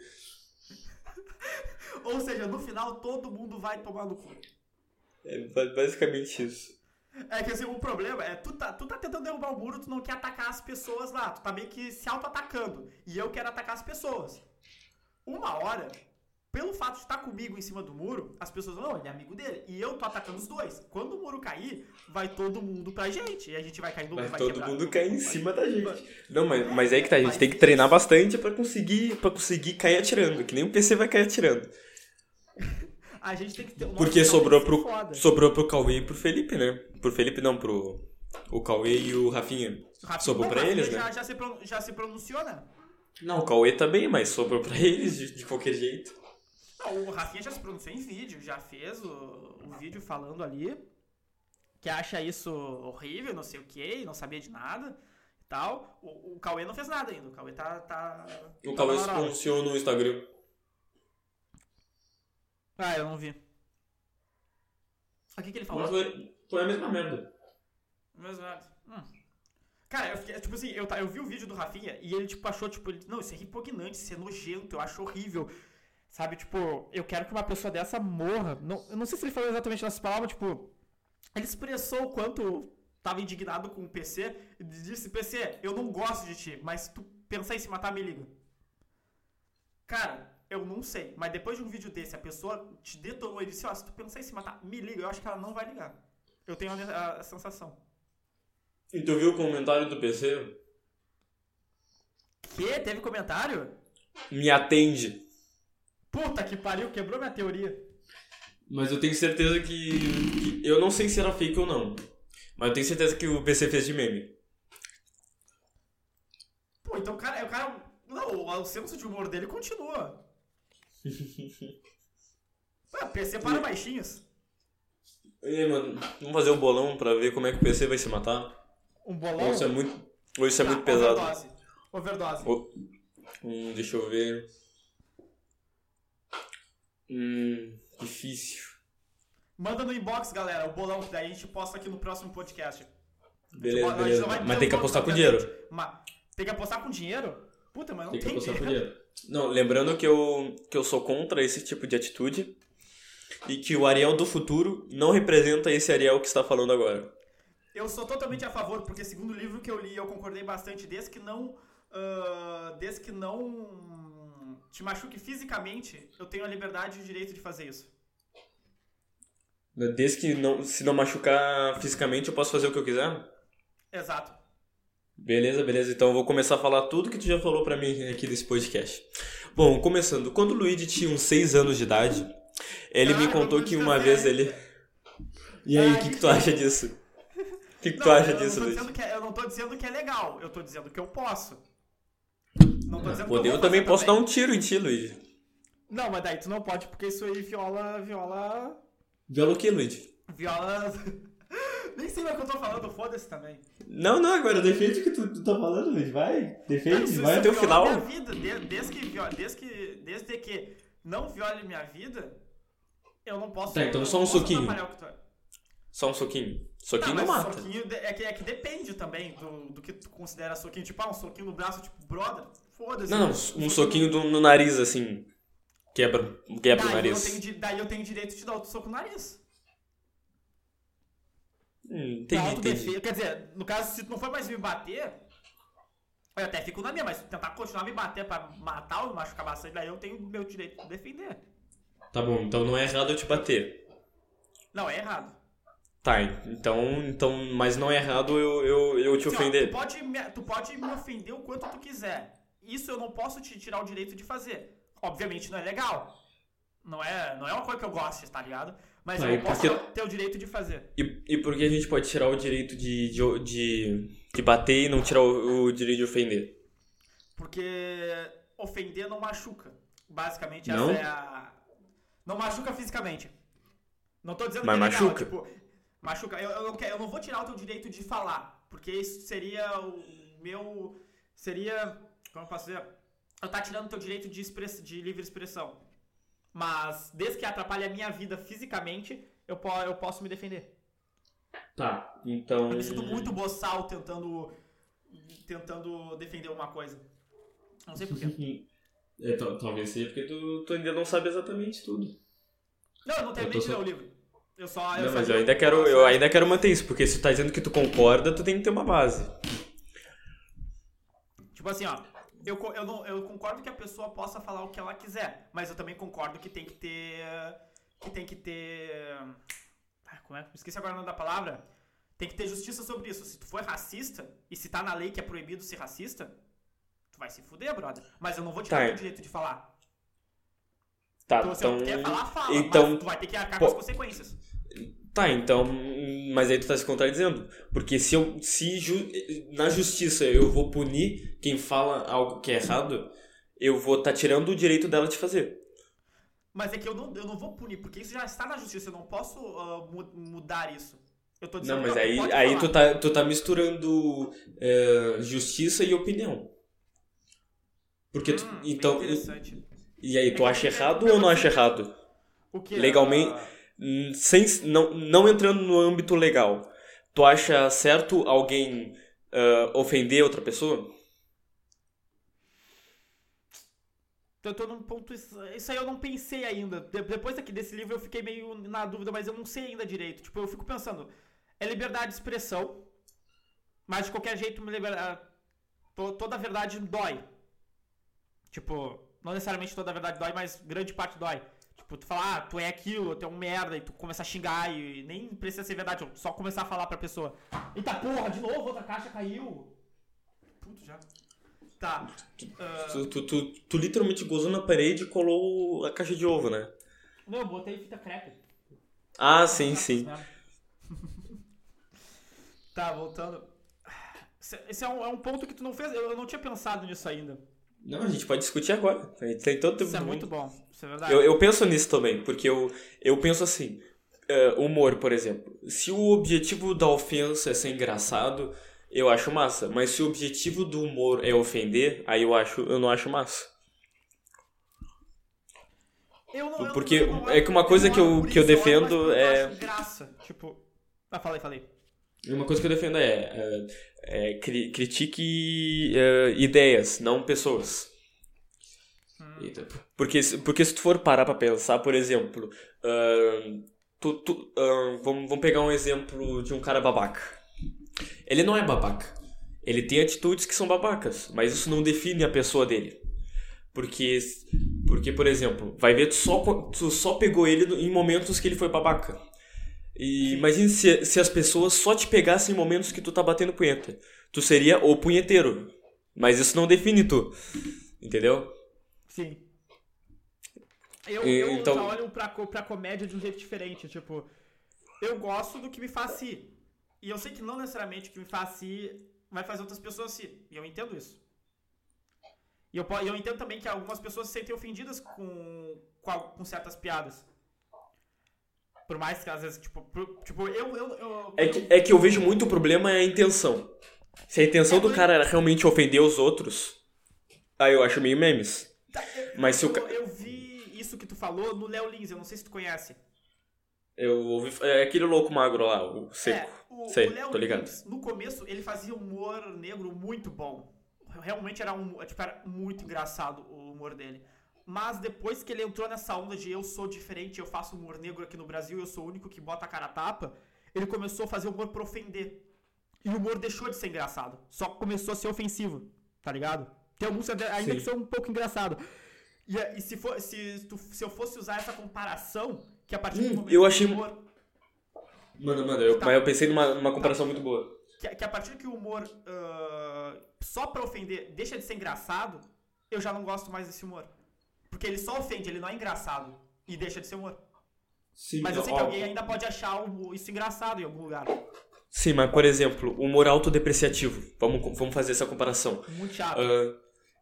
Ou seja, no final todo mundo vai tomar no cu. É ba- basicamente isso. É que assim, o problema é tu tá, tu tá tentando derrubar o muro, tu não quer atacar as pessoas lá. Tu tá meio que se auto-atacando. E eu quero atacar as pessoas. Uma hora, pelo fato de estar comigo em cima do muro, as pessoas vão, "Não, ele é amigo dele. E eu tô atacando os dois. Quando o muro cair, vai todo mundo pra gente. E a gente vai cair no Vai, vai todo mundo cair em cima da gente. Não, mas, mas é que tá, a gente tem que treinar bastante pra conseguir, pra conseguir cair atirando, que nem o PC vai cair atirando. A gente tem que ter o nosso Porque sobrou pro, sobrou pro Cauê e pro Felipe, né? Pro Felipe não, pro o Cauê e o Rafinha. O Rafinha- sobrou pra Rafinha eles, né? já, já, se, já se pronunciou, né? Não, o Cauê também, mas sobrou pra eles de, de qualquer jeito. Não, o Rafinha já se pronunciou em vídeo, já fez o, o vídeo falando ali que acha isso horrível, não sei o que, não sabia de nada e tal. O, o Cauê não fez nada ainda, o Cauê tá. tá O tá Cauê se moral. pronunciou no Instagram. Ah, eu não vi. O que, que ele falou? Mas foi, foi a mesma merda. Mas, ah, hum. Cara, eu fiquei, tipo assim, eu, eu vi o vídeo do Rafinha e ele, tipo, achou, tipo, ele, não, isso é repugnante, isso é nojento, eu acho horrível. Sabe, tipo, eu quero que uma pessoa dessa morra. Não, eu não sei se ele falou exatamente nessas palavras, tipo, ele expressou o quanto tava indignado com o PC e disse, PC, eu não gosto de ti, mas se tu pensar em se matar, me liga. Cara, eu não sei. Mas depois de um vídeo desse, a pessoa te detonou e disse, ó, se tu pensar em se matar, me liga. Eu acho que ela não vai ligar. Eu tenho a, a- a sensação. E tu viu o comentário do PC? Que? Teve comentário? Me atende. Puta que pariu, quebrou minha teoria. Mas eu tenho certeza que, que- Eu não sei se era fake ou não. Mas eu tenho certeza que o PC fez de meme. Pô, então o cara, o cara. Não, o senso de humor dele continua. Ué, PC para baixinhos. E aí, mano, vamos fazer o bolão pra ver como é que o PC vai se matar? Um bolão. isso é muito, é Tá, muito pesado? Overdose. Overdose. Ô, Hum, deixa eu ver. Hum, difícil. Manda no inbox, galera, o bolão, que daí a gente posta aqui no próximo podcast. Beleza, gente beleza. Mas tem que um apostar com dinheiro. Mas tem que apostar com dinheiro? Puta, mas não Tem tem, que apostar com dinheiro. Não, lembrando que eu, que eu sou contra esse tipo de atitude. E que o Ariel do futuro não representa esse Ariel que está falando agora. Eu sou totalmente a favor, porque segundo o livro que eu li, eu concordei bastante, desde que não. ah, desde que não te machuque fisicamente, eu tenho a liberdade e o direito de fazer isso. Desde que não, se não machucar fisicamente, eu posso fazer o que eu quiser? Exato. Beleza, beleza. Então eu vou começar a falar tudo que tu já falou pra mim aqui nesse podcast. Bom, começando. Quando o Luigi tinha uns 6 anos de idade, ele me Caraca, contou que uma vez ele... E aí, o que, que tu acha disso? O que, que tu acha disso, Luigi? é- eu não tô dizendo que é legal, eu tô dizendo que eu posso. Não tô dizendo Poder, que eu, eu também posso dar um tiro em ti, Luigi. Não, mas daí tu não pode, porque isso aí viola. viola. Viola o que, Luigi? viola. Nem sei mais o que eu tô falando, foda-se também. Não, não, agora defende o que tu, tu tá falando, Luigi. Vai, defende, vai até o final. Minha vida, de- desde, que, desde, que, desde que não viole minha vida, eu não posso. Tá, então eu só não um soquinho. o tu é. Só um soquinho. Soquinho Tá, não mas mata. soquinho é, que, é que depende também do, do que tu considera soquinho. Tipo, ah, um soquinho no braço, tipo, brother, foda-se. Não, não, um soquinho do- no nariz, assim. Quebra, quebra o Daí eu, nariz. tenho, di- daí eu tenho direito de te dar outro soco no nariz. Hum, Pra autodefesa. Quer dizer, no caso, se tu não for mais me bater, eu até fico na minha, mas se tu tentar continuar me bater pra matar ou machucar bastante, daí eu tenho meu direito de defender. Tá bom, então não é errado eu te bater. Não, é errado. Tá, então, então mas não é errado eu, eu, eu te Assim, ó, ofender. tu, pode me, tu pode me ofender o quanto tu quiser. Isso eu não posso te tirar o direito de fazer. Obviamente não é legal. Não é, não é uma coisa que eu goste, tá ligado? Mas Tá, eu posso porque- ter o direito de fazer. E, e por que a gente pode tirar o direito de, de, de, de bater e não tirar o, o direito de ofender? Porque ofender não machuca. Basicamente, Não? essa é a. Não machuca fisicamente. Não tô dizendo Mas que é legal, machuca? tipo, machuca. Eu, eu, não quero, eu não vou tirar o teu direito de falar. Porque isso seria o meu. Seria. Como eu posso dizer? Eu tá tirando o teu direito de, express, de livre expressão. Mas, desde que atrapalhe a minha vida fisicamente, eu, po, eu posso me defender. Tá, então. Eu me sinto muito boçal tentando. Tentando defender uma coisa. Não sei porquê. É, tal- talvez seja porque tu, tu ainda não sabe exatamente tudo. Não, eu não Eu terminei de ler o livro. Eu só. não, só mas eu ainda quero, eu ainda quero manter isso, porque se tu tá dizendo que tu concorda, tu tem que ter uma base. Tipo assim, ó. Eu, eu, não, eu concordo que a pessoa possa falar o que ela quiser, mas eu também concordo que tem que ter. Que tem que ter. Ah, como é? Esqueci agora o nome da palavra. Tem que ter justiça sobre isso. Se tu for racista, e se tá na lei que é proibido ser racista, tu vai se fuder, brother. Mas eu não vou te Tá, dar o direito de falar. Tá, Então, se então. quer falar, fala. então- mas tu vai ter que arcar com as consequências. Tá, então. Mas aí tu tá se contradizendo. Porque se eu. Se ju- na justiça eu vou punir quem fala algo que é errado, eu vou tá tirando o direito dela de fazer. Mas é que eu não, eu não vou punir, porque isso já está na justiça. Eu não posso ah, mu- mudar isso. Eu tô dizendo Não, mas que aí, aí falar. tu, tá, tu tá misturando é, justiça e opinião. Porque tu, Hum, bem então. interessante. E aí, tu É que acha tem- errado ou não acha errado? O que? legalmente- ah, Sem, não, não entrando no âmbito legal. Tu acha certo alguém ah, ofender outra pessoa? tô num ponto. Isso aí eu não pensei ainda. De- depois aqui desse livro eu fiquei meio na dúvida, mas eu não sei ainda direito. Tipo, eu fico pensando. É liberdade de expressão. Mas de qualquer jeito, ah, to- toda a verdade dói. Tipo, Não necessariamente toda a verdade dói, mas grande parte dói. Tipo, tu falar, ah, tu é aquilo, tu é um merda, e tu começar a xingar e nem precisa ser verdade, só começar a falar pra pessoa. Eita porra, de novo, outra caixa caiu. Puto já. Tá. ah, Tu, tu, tu, tu literalmente gozou na parede e colou a caixa de ovo, né? não, eu botei fita crepe. Ah, sim, sim. tá, voltando. Esse- Esse é um, é um ponto que tu não fez. Eu eu não tinha pensado nisso ainda. Não, a gente pode discutir agora. Tem todo Isso é do muito mundo. bom. Isso é verdade. Eu, eu penso nisso também, porque eu, eu penso assim, é, humor, por exemplo. Se o objetivo da ofensa é ser engraçado, eu acho massa. Mas se o objetivo do humor é ofender, aí eu acho, eu não acho massa. Eu não- eu não- Porque eu não é que uma coisa que eu- que eu defendo porque é- graça. Tipo. Ah, falei, falei. Uma coisa que eu defendo é, é, é, cri- critique é, ideias, não pessoas. Eita, Porque, porque se tu for parar pra pensar, por exemplo, ahn, tu, tu- ahn, vamos, vamos pegar um exemplo de um cara babaca. Ele não é babaca. Ele tem atitudes que são babacas, mas isso não define a pessoa dele. Porque, porque por exemplo, vai ver, tu só, tu só pegou ele em momentos que ele foi babaca. E imagine se, se as pessoas só te pegassem em momentos que tu tá batendo punheta. Tu seria o punheteiro. Mas isso não define tu. Entendeu? Sim. Eu, E- eu então- já olho pra, pra comédia de um jeito diferente. Tipo, eu gosto do que me faz rir. E eu sei que não necessariamente o que me faz rir vai fazer outras pessoas rir. E eu entendo isso. E eu, eu entendo também que algumas pessoas se sentem ofendidas com, com, com certas piadas. Por mais que às vezes, tipo, tipo eu, eu, eu, É que, é que eu vejo muito o problema é a intenção. Se a intenção do cara era realmente ofender os outros, aí eu acho meio memes. Tá, eu- Mas se o eu, ca- eu vi isso que tu falou no Léo Lins, eu não sei se tu conhece. Eu ouvi. É aquele louco magro lá, o seco. É, o, Sei, o Léo tô ligado. Lins, no começo, ele fazia humor negro muito bom. Realmente era, um, tipo, era muito engraçado o humor dele. Mas depois que ele entrou nessa onda de eu sou diferente, eu faço humor negro aqui no Brasil, eu sou o único que bota a cara a tapa, ele começou a fazer humor pra ofender. E o humor deixou de ser engraçado. Só começou a ser ofensivo, tá ligado? Tem alguns ainda Sim. que são um pouco engraçado. E, e se, for, se, tu- se eu fosse usar essa comparação, que a partir do Hum, momento eu que o achei- humor Mano, mano, eu, Tá. mas eu pensei numa, numa comparação muito boa. que, que a partir que o humor ah, só pra ofender deixa de ser engraçado, eu já não gosto mais desse humor. Porque ele só ofende, ele não é engraçado. E deixa de ser humor. Sim, Mas eu sei que alguém ainda pode achar isso engraçado em algum lugar. Sim, mas por exemplo, humor autodepreciativo. Vamos, vamos fazer essa comparação. Muito chato. Ah,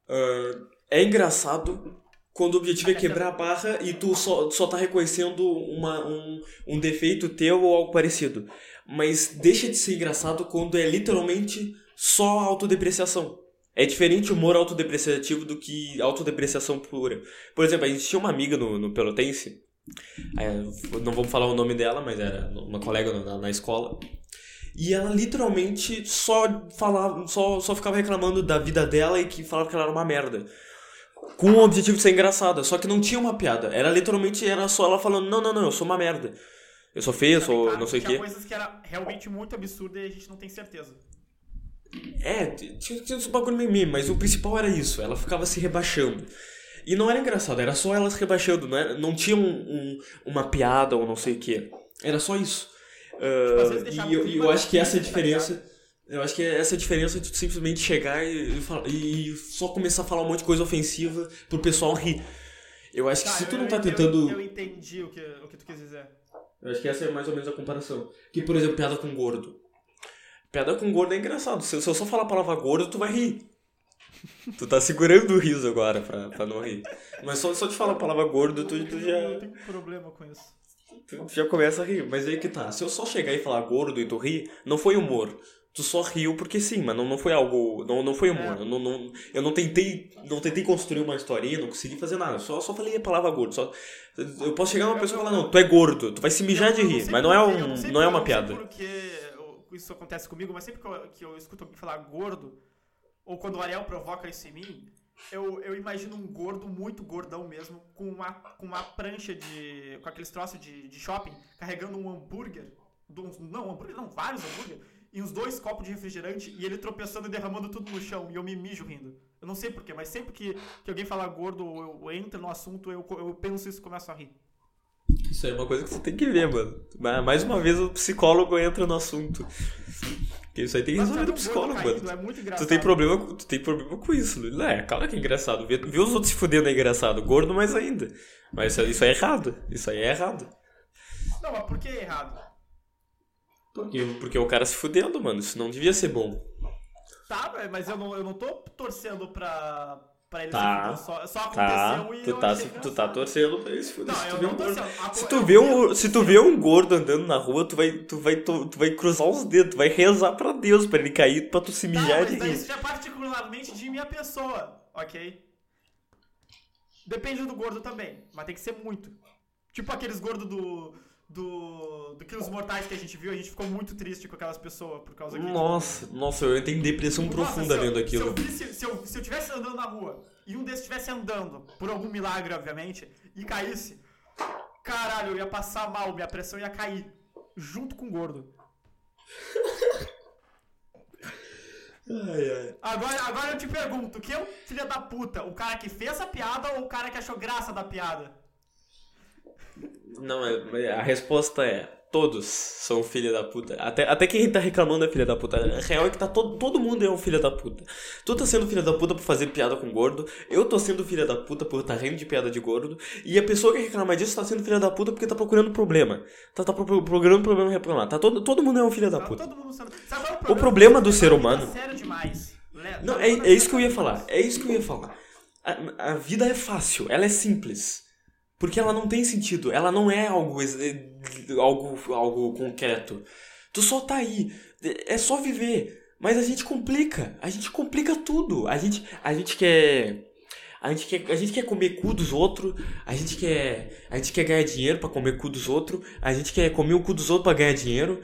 ah, é engraçado quando o objetivo é quebrar a barra e tu só, só tá reconhecendo uma, um, um defeito teu ou algo parecido. Mas deixa de ser engraçado quando é literalmente só autodepreciação. É diferente o humor autodepreciativo do que autodepreciação pura. Por exemplo, a gente tinha uma amiga no, no Pelotense, é, não vamos falar o nome dela, mas era uma colega na, na escola. E ela literalmente só falava, só, só ficava reclamando da vida dela e que falava que ela era uma merda. Com o objetivo de ser engraçada, só que não tinha uma piada. Era literalmente, era só ela falando, não, não, não, eu sou uma merda. Eu sou feia, eu sou não sei o tinha quê. coisas que era realmente muito absurda e a gente não tem certeza. É, tinha, tinha uns bagulho meio meme, mas o principal era isso, ela ficava se rebaixando. E não era engraçado, era só ela se rebaixando, não, era, não tinha um, um- uma piada ou não sei o que. Era só isso. Vezes deixava e eu, eu acho que essa é a diferença. Eu acho que essa é a diferença de tu simplesmente chegar e, e e só começar a falar um monte de coisa ofensiva pro pessoal rir. Eu acho que Tá, se tu eu- não tá eu- tentando. Eu, entendi o que, o que tu quis dizer. Eu acho que essa é mais ou menos a comparação. Que, por exemplo, piada com gordo. Piada com gordo é engraçado. Se, se eu só falar a palavra gordo, tu vai rir. Tu tá segurando o riso agora pra, pra não rir. Mas só, só de falar a palavra gordo, tu, tu Eu já, tenho problema com isso. tu já começa a rir. Mas aí que tá. Se eu só chegar e falar gordo e tu rir, não foi humor. Tu só riu porque sim, mas não, não foi algo. Não, não foi humor. É. Eu, não, não, eu não tentei. Não tentei construir uma historinha, não consegui fazer nada. Só, só falei a palavra gordo. Só, eu posso chegar numa Eu- pessoa e eu- falar, não, tu é gordo, tu vai se mijar Eu- de eu rir. Mas não é, eu um, não é uma eu piada. porque eu- isso acontece comigo, mas sempre que eu, que eu escuto alguém falar gordo, ou quando o Ariel provoca isso em mim, eu, eu imagino um gordo, muito gordão mesmo, com uma, com uma prancha de. com aqueles troços de, de shopping, carregando um hambúrguer. Não, hambúrguer não, vários hambúrguer. E uns dois copos de refrigerante e ele tropeçando e derramando tudo no chão. E eu me mijo rindo. Eu não sei porquê, mas sempre que, que alguém fala gordo ou eu, eu entro no assunto, eu, eu penso isso e começo a rir. Isso aí é uma coisa que você tem que ver, mano. Mais uma vez o psicólogo entra no assunto. Porque isso aí tem que resolver um gordo psicólogo, caído, mano. É muito Tu tem problema, tu tem problema com isso. É, claro que é engraçado. Ver, ver os outros se fudendo é engraçado. Gordo mais ainda. Mas isso, isso é errado. Isso aí é errado. Não, mas por que é errado? Porque, porque o cara se fudendo, mano. Isso não devia ser bom. Tá, mas eu não, eu não tô torcendo pra, pra ele Tá. se. Só, só Tá, aconteceu e tu tá, tu tá torcendo pra ele se. Não, se, tu eu vê não um tô torcendo. Se tu vê um, se tu vê um gordo andando na rua, tu vai, tu vai, tu, tu vai cruzar os dedos, tu vai rezar pra Deus pra ele cair, pra tu se Tá, mijar mas de rir. isso já é particularmente de minha pessoa, ok? Depende do gordo também, mas tem que ser muito. Tipo aqueles gordos do. Do. do Quilos Mortais que a gente viu, a gente ficou muito triste com aquelas pessoas por causa que. Nossa, nossa, eu tenho depressão Nossa, profunda eu- vendo aquilo. Se eu, se, eu, se eu tivesse andando na rua e um desses estivesse andando, por algum milagre, obviamente, e caísse, caralho, eu ia passar mal, minha pressão ia cair. Junto com o gordo. Ai, ai. Agora, agora eu te pergunto, quem é o filho da puta? O cara que fez a piada ou o cara que achou graça da piada? Não, é- é- a resposta é: todos são filha da puta. Até, até quem tá reclamando é filha da puta. A real é que tá todo, todo mundo é um filho da puta. Tu tá sendo filha da puta por fazer piada com gordo. Eu tô sendo filha da puta por tá rindo de piada de gordo. E a pessoa que reclama disso tá sendo filha da puta porque tá procurando problema. Tá, tá pro- procurando problema reclamar. Tá todo, todo mundo é um filho da Tá puta. é O problema do Tá ser humano- demais. Le- Não, tá é, é isso que eu ia falar. É isso que eu ia falar. A, a vida é fácil, ela é simples. Porque ela não tem sentido, ela não é algo, eh, algo, algo concreto. Tu só tá aí. É só viver. Mas a gente complica. A gente complica tudo. A gente, a gente quer. A gente, quer, a gente quer comer cu dos outros, a gente quer, a gente quer ganhar dinheiro pra comer cu dos outros, a gente quer comer o cu dos outros pra ganhar dinheiro.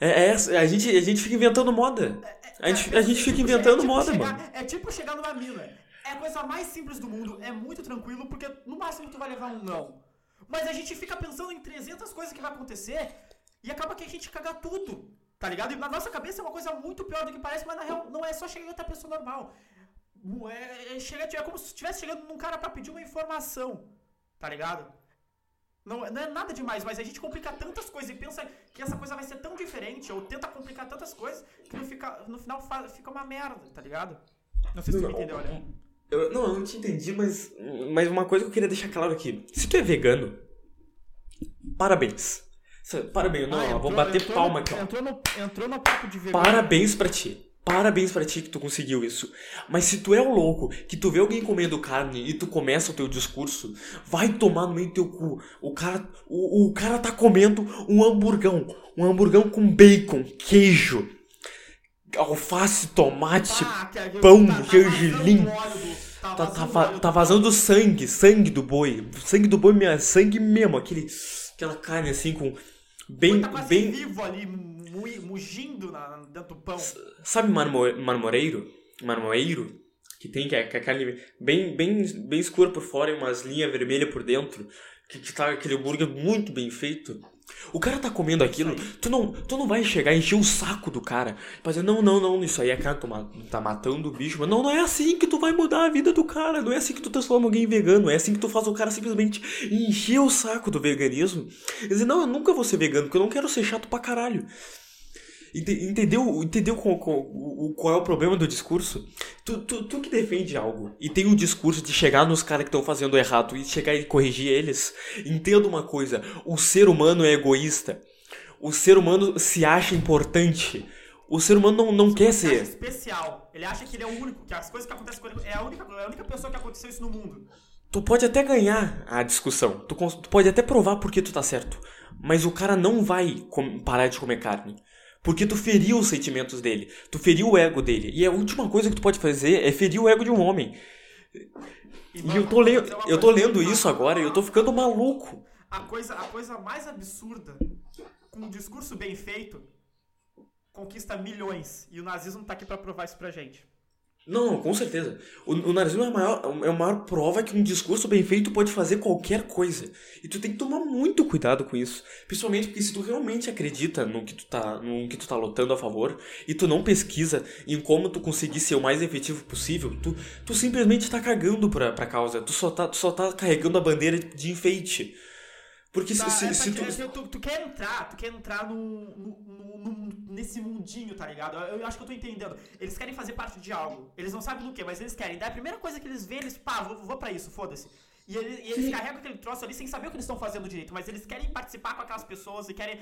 É, é a, gente, a gente fica inventando moda. A gente, a gente fica Tipo, inventando é tipo moda, mano. É tipo chegar numa mina. É a coisa mais simples do mundo, é muito tranquilo, porque no máximo tu vai levar um não. Mas a gente fica pensando em 300 coisas que vai acontecer e acaba que a gente caga tudo, tá ligado? E na nossa cabeça é uma coisa muito pior do que parece, mas na real não é só chegar em outra pessoa normal. É, é, chega, é como se estivesse chegando num cara pra pedir uma informação, tá ligado? Não, não é nada demais, mas a gente complica tantas coisas e pensa que essa coisa vai ser tão diferente, ou tenta complicar tantas coisas, que no, fica, no final fica uma merda, tá ligado? Não sei se tu me entendeu, olha. Eu, não, eu não te entendi, mas, mas uma coisa que eu queria deixar claro aqui. Se tu é vegano, parabéns. Parabéns, não, Ah, entrou- bater entrou palma aqui, ó. Entrou no, entrou no papo de vegano. Parabéns pra ti. Parabéns pra ti que tu conseguiu isso. Mas se tu é o louco, que tu vê alguém comendo carne e tu começa o teu discurso, vai tomar no meio do teu cu. O cara, o, o cara tá comendo um hamburgão. Um hamburgão com bacon, queijo, alface, tomate, Ah, pão, tá- tá gergelim. Tá Tá, tá, vazando tá do- vazando sangue, sangue do boi. Sangue do boi, minha, sangue mesmo. Aquele, aquela carne assim com. Bem, Tá quase bem. vivo ali, mu- mugindo na, dentro do pão. Sabe marmo, marmoreiro? Marmoreiro? Que tem que é, que é carne bem, bem, bem escura por fora e umas linhas vermelhas por dentro. Que, que tá aquele hambúrguer muito bem feito. O cara tá comendo aquilo, tu não, tu não vai chegar e encher o saco do cara. Pra dizer, não, não, não, isso aí é cara, tu ma- tá matando o bicho. Mas não, não é assim que tu vai mudar a vida do cara. Não é assim que tu transforma alguém em vegano. É assim que tu faz o cara simplesmente encher o saco do veganismo. E dizer, não, eu nunca vou ser vegano, porque eu não quero ser chato pra caralho. Ente- Entendeu, entendeu qual, qual, o- qual é o problema do discurso? Tu, tu, tu que defende algo e tem um discurso de chegar nos caras que estão fazendo errado e chegar e corrigir eles, entenda uma coisa: o ser humano é egoísta. O ser humano se acha importante. O ser humano não, não quer Ele acha ser. especial. Ele acha que ele é o único, que as coisas que acontecem com ele é a única, é a única pessoa que aconteceu isso no mundo. Tu pode até ganhar a discussão, tu, tu pode até provar porque tu tá certo, mas o cara não vai com- parar de comer carne. Porque tu feriu os sentimentos dele, tu feriu o ego dele. E a última coisa que tu pode fazer é ferir o ego de um homem. E mano, eu tô, le eu tô lendo isso agora e eu tô ficando maluco. A coisa, a coisa mais absurda, com um discurso bem feito, conquista milhões. E o nazismo tá aqui pra provar isso pra gente. Não, com certeza. O, o é a, maior, é a maior prova que um discurso bem feito pode fazer qualquer coisa. E tu tem que tomar muito cuidado com isso. Principalmente porque se tu realmente acredita no que tu tá, no que tu tá lutando a favor e tu não pesquisa em como tu conseguir ser o mais efetivo possível, tu, tu simplesmente tá cagando pra, pra causa. Tu só, tá, tu só tá carregando a bandeira de enfeite. Porque Tá, se, é se, se tu. é tu, tu quer entrar, tu quer entrar no, no- no- no- nesse mundinho, tá ligado? Eu, eu acho que eu tô entendendo. Eles querem fazer parte de algo. Eles não sabem do que, mas eles querem. Daí a primeira coisa que eles veem, eles, pá, vou, vou pra isso, foda-se. E, ele- e eles carregam aquele troço ali sem saber o que eles estão fazendo direito, mas eles querem participar com aquelas pessoas e querem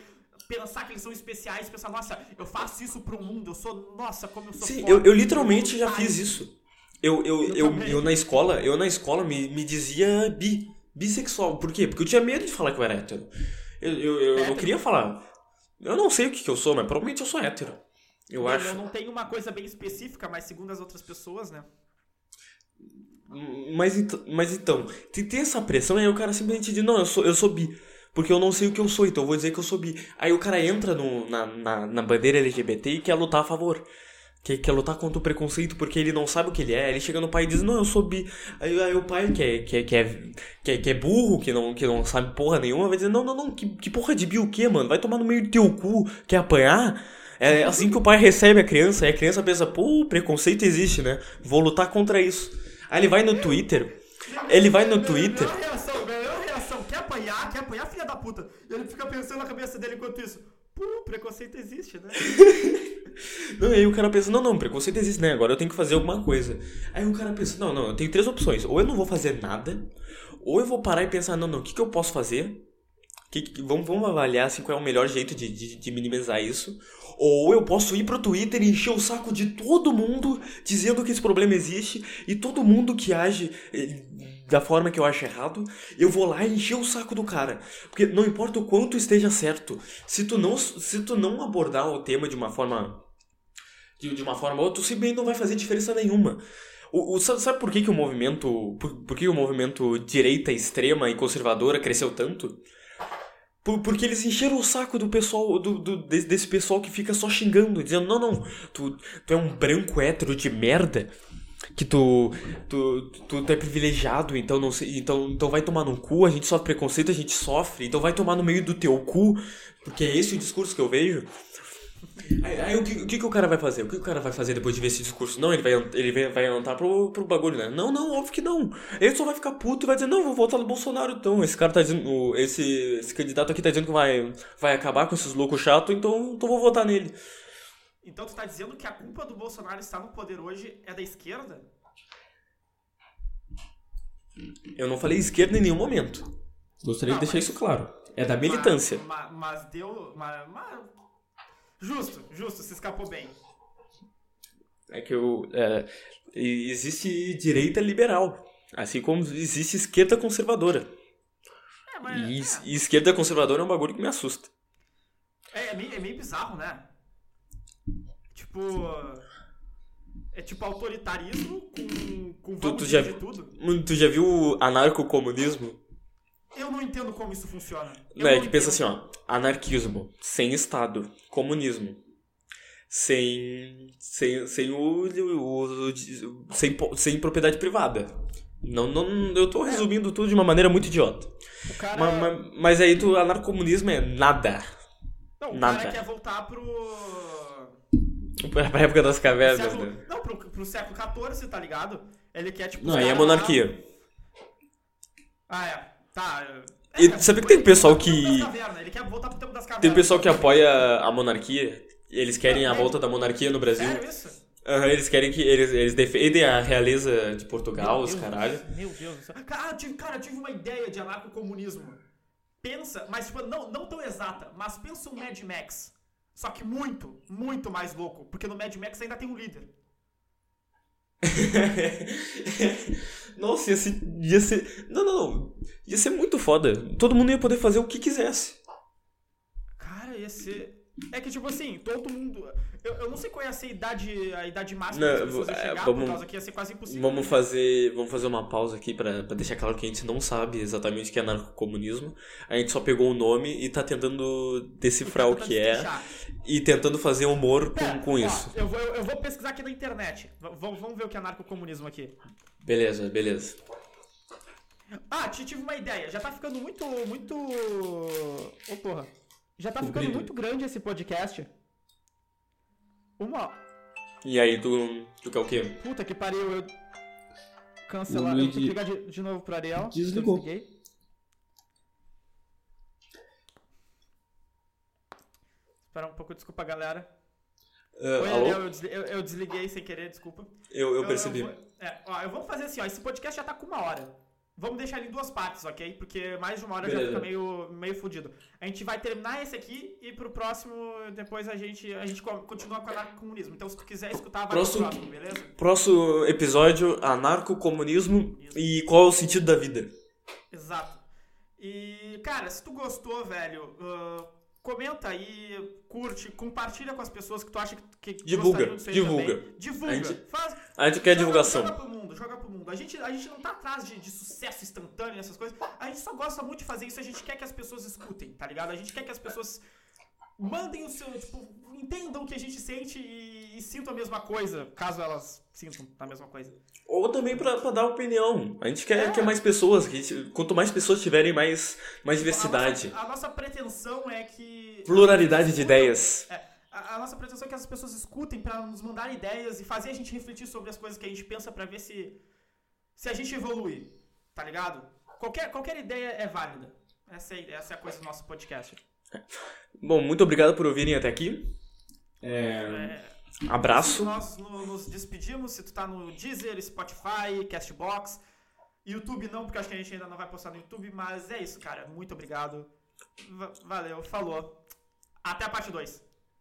pensar que eles são especiais, pensar, nossa, eu faço isso pro mundo, eu sou, nossa, como eu sou Sim, foda. eu, eu literalmente já fiz isso. Eu, eu, Eu eu, na escola, eu na escola me, me dizia bi, bissexual. Por quê? Porque eu tinha medo de falar que eu era hétero. Eu, eu, eu não queria falar. Eu não sei o que, que eu sou, mas provavelmente eu sou hétero. Eu Eu acho. não tenho uma coisa bem específica, mas segundo as outras pessoas, né? Mas, ent- mas então, tem, tem essa pressão aí o cara simplesmente diz, não, eu sou, eu sou bi. Porque eu não sei o que eu sou, então eu vou dizer que eu sou bi. Aí o cara entra no, na, na, na bandeira LGBT e quer lutar a favor. Quer, quer lutar contra o preconceito porque ele não sabe o que ele é. Ele chega no pai e diz, não, eu sou bi. Aí, aí o pai, que é, que, é, que, é, que, é, que é burro, que não, que não sabe porra nenhuma, vai dizer, não, não, não, que, que porra de bi o quê, mano? Vai tomar no meio do teu cu, quer apanhar? É assim que o pai recebe a criança, aí a criança pensa, pô, preconceito existe, né? Vou lutar contra isso. Aí ele vai no Twitter, ele vai no Twitter. Reação, reação. Quer apanhar, quer apanhar, filha da puta. E ele fica pensando na cabeça dele enquanto isso. Pô, preconceito existe, né? Não, aí o cara pensa, não, não, preconceito existe, né? Agora eu tenho que fazer alguma coisa. Aí o cara pensa, não, não, eu tenho três opções. Ou eu não vou fazer nada, ou eu vou parar e pensar, não, não, o que, que eu posso fazer? Que, que- vamos, vamos avaliar assim, qual é o melhor jeito de, de, de minimizar isso. Ou eu posso ir pro Twitter e encher o saco de todo mundo dizendo que esse problema existe e todo mundo que age eh, da forma que eu acho errado, eu vou lá encher o saco do cara. Porque não importa o quanto esteja certo, se tu não, se tu não abordar o tema de uma forma de, de uma forma ou outra, simplesmente não vai fazer diferença nenhuma. O, o- sabe, por que, que o movimento. Por, por que o movimento direita extrema e conservadora cresceu tanto? Por- porque eles encheram o saco do pessoal, do, do- desse, desse pessoal que fica só xingando, dizendo, não, não, tu, tu é um branco hétero de merda, que tu, tu, tu, tu é privilegiado, então não sei, então, então vai tomar no cu, a gente sofre preconceito, a gente sofre, então vai tomar no meio do teu cu, porque é esse o discurso que eu vejo. Aí, aí o, que, o que que o cara vai fazer? O que o cara vai fazer depois de ver esse discurso? Não, ele vai, ele vai, entrar pro, pro bagulho, né? Não, não, óbvio que não. Ele só vai ficar puto e vai dizer, não, vou votar no Bolsonaro então. Esse cara tá dizendo, esse, esse candidato aqui tá dizendo que vai, vai acabar com esses loucos chatos, então, então vou votar nele. Então tu tá dizendo que a culpa do Bolsonaro estar no poder hoje é da esquerda? Eu não falei esquerda em nenhum momento. Gostaria Não, de deixar mas- isso claro. É da militância. Mas, mas deu. Mas, Justo, justo, se escapou bem. É que eu, é, existe direita liberal, assim como existe esquerda conservadora. É. E, é. esquerda conservadora é um bagulho que me assusta. É, é meio, é meio bizarro, né? Tipo. É tipo autoritarismo com, com Tu- tu já- de tudo. Hum, Tu já viu anarcocomunismo? Eu não entendo como isso funciona. Eu Não, é que pensa assim, ó. Anarquismo, sem Estado. Comunismo, sem. sem, sem o. o- o- sem, sem propriedade privada. Não, não, eu tô resumindo tudo de uma maneira muito idiota. Cara. Mas, mas, mas aí tu, anarcomunismo é nada. não, o nada. cara quer voltar pro. Pra época das cavernas, século, né? Não, pro, pro século XIV, tá ligado? Ele quer, tipo. Não, os aí é monarquia. Ah, é. Tá. E é, sabe que tem pessoal que- Ele quer voltar pro tempo das cavernas. Tem pessoal que apoia a monarquia. Eles querem a volta da monarquia no Brasil. Sério isso? Aham, eles querem que. Eles, eles defendem a realeza de Portugal, os Meu Deus, caralho. Meu Deus do céu. Cara, eu tive, cara, eu tive uma ideia de anarcocomunismo. Pensa, mas tipo, não, não tão exata, mas pensa um Mad Max. Só que muito, muito mais louco. Porque no Mad Max ainda tem um líder. Nossa, ia ser, ia ser. Não, não, não. Ia ser muito foda. Todo mundo ia poder fazer o que quisesse. Cara, ia ser. É que, tipo assim, todo mundo. Eu, eu não sei qual ser a idade, a idade máxima Não, das pessoas é, chegar, vamos- por causa que ia ser quase impossível. Vamos fazer, vamos fazer uma pausa aqui pra, pra deixar claro que a gente não sabe exatamente o que é narcocomunismo. A gente só pegou o nome e tá tentando decifrar o que é e tentando fazer humor Pera, com, com ó, isso. Eu vou, eu, vou pesquisar aqui na internet. V- vamos ver o que é narcocomunismo aqui. Beleza, beleza. Ah, ti- tive uma ideia. Já tá ficando muito. Muito. Ô, porra. Já tá ficando muito grande esse podcast. Uma. E aí, tu, tu quer o quê? Puta que pariu, eu. Cancelar. Eu tenho que ligar de, de novo pro Ariel. desligou. Eu desliguei. Espera um pouco, desculpa, galera. Ah, Oi, alô? Ariel, eu, desli- eu- eu desliguei sem querer, desculpa. Eu, eu percebi. vou- é, ó, eu vou fazer assim, ó. Esse podcast já tá com uma hora. Vamos deixar ele em duas partes, ok? Porque mais de uma hora já Beleza. fica meio, meio fudido. A gente vai terminar esse aqui e pro próximo, depois a gente, a gente co- continua com o anarcomunismo. Então, se tu quiser escutar, vai Próximo- pro próximo, beleza? Próximo episódio, anarcocomunismo e qual é o sentido da vida. Exato. E, cara, se tu gostou, velho, ah, comenta aí, curte, compartilha com as pessoas que tu acha que, que Divulga, divulga. também. Divulga. A gente- Faz, A gente quer joga- divulgação. Joga pro mundo, joga pro mundo. A gente, a gente não tá atrás de, de sucesso instantâneo, essas coisas. A gente só gosta muito de fazer isso, a gente quer que as pessoas escutem, tá ligado? A gente quer que as pessoas mandem o seu, tipo, entendam o que a gente sente e, e sintam a mesma coisa, caso elas sintam a mesma coisa. Ou também pra dar opinião. A gente quer, É. quer mais pessoas. gente- quanto mais pessoas tiverem, mais, mais diversidade. A nossa, a nossa pretensão é que. Pluralidade de ideias. É, a, a nossa pretensão é que as pessoas escutem pra nos mandar ideias e fazer a gente refletir sobre as coisas que a gente pensa pra ver se se a gente evolui, tá ligado? Qualquer, qualquer ideia é válida. Essa é, essa é a coisa do nosso podcast. Bom, muito obrigado por ouvirem até aqui. É, Abraço. nós no- nos despedimos. Se tu tá no Deezer, Spotify, Castbox, YouTube não, porque acho que a gente ainda não vai postar no YouTube, mas é isso, cara. Muito obrigado. Va- Valeu, falou. Até a parte 2.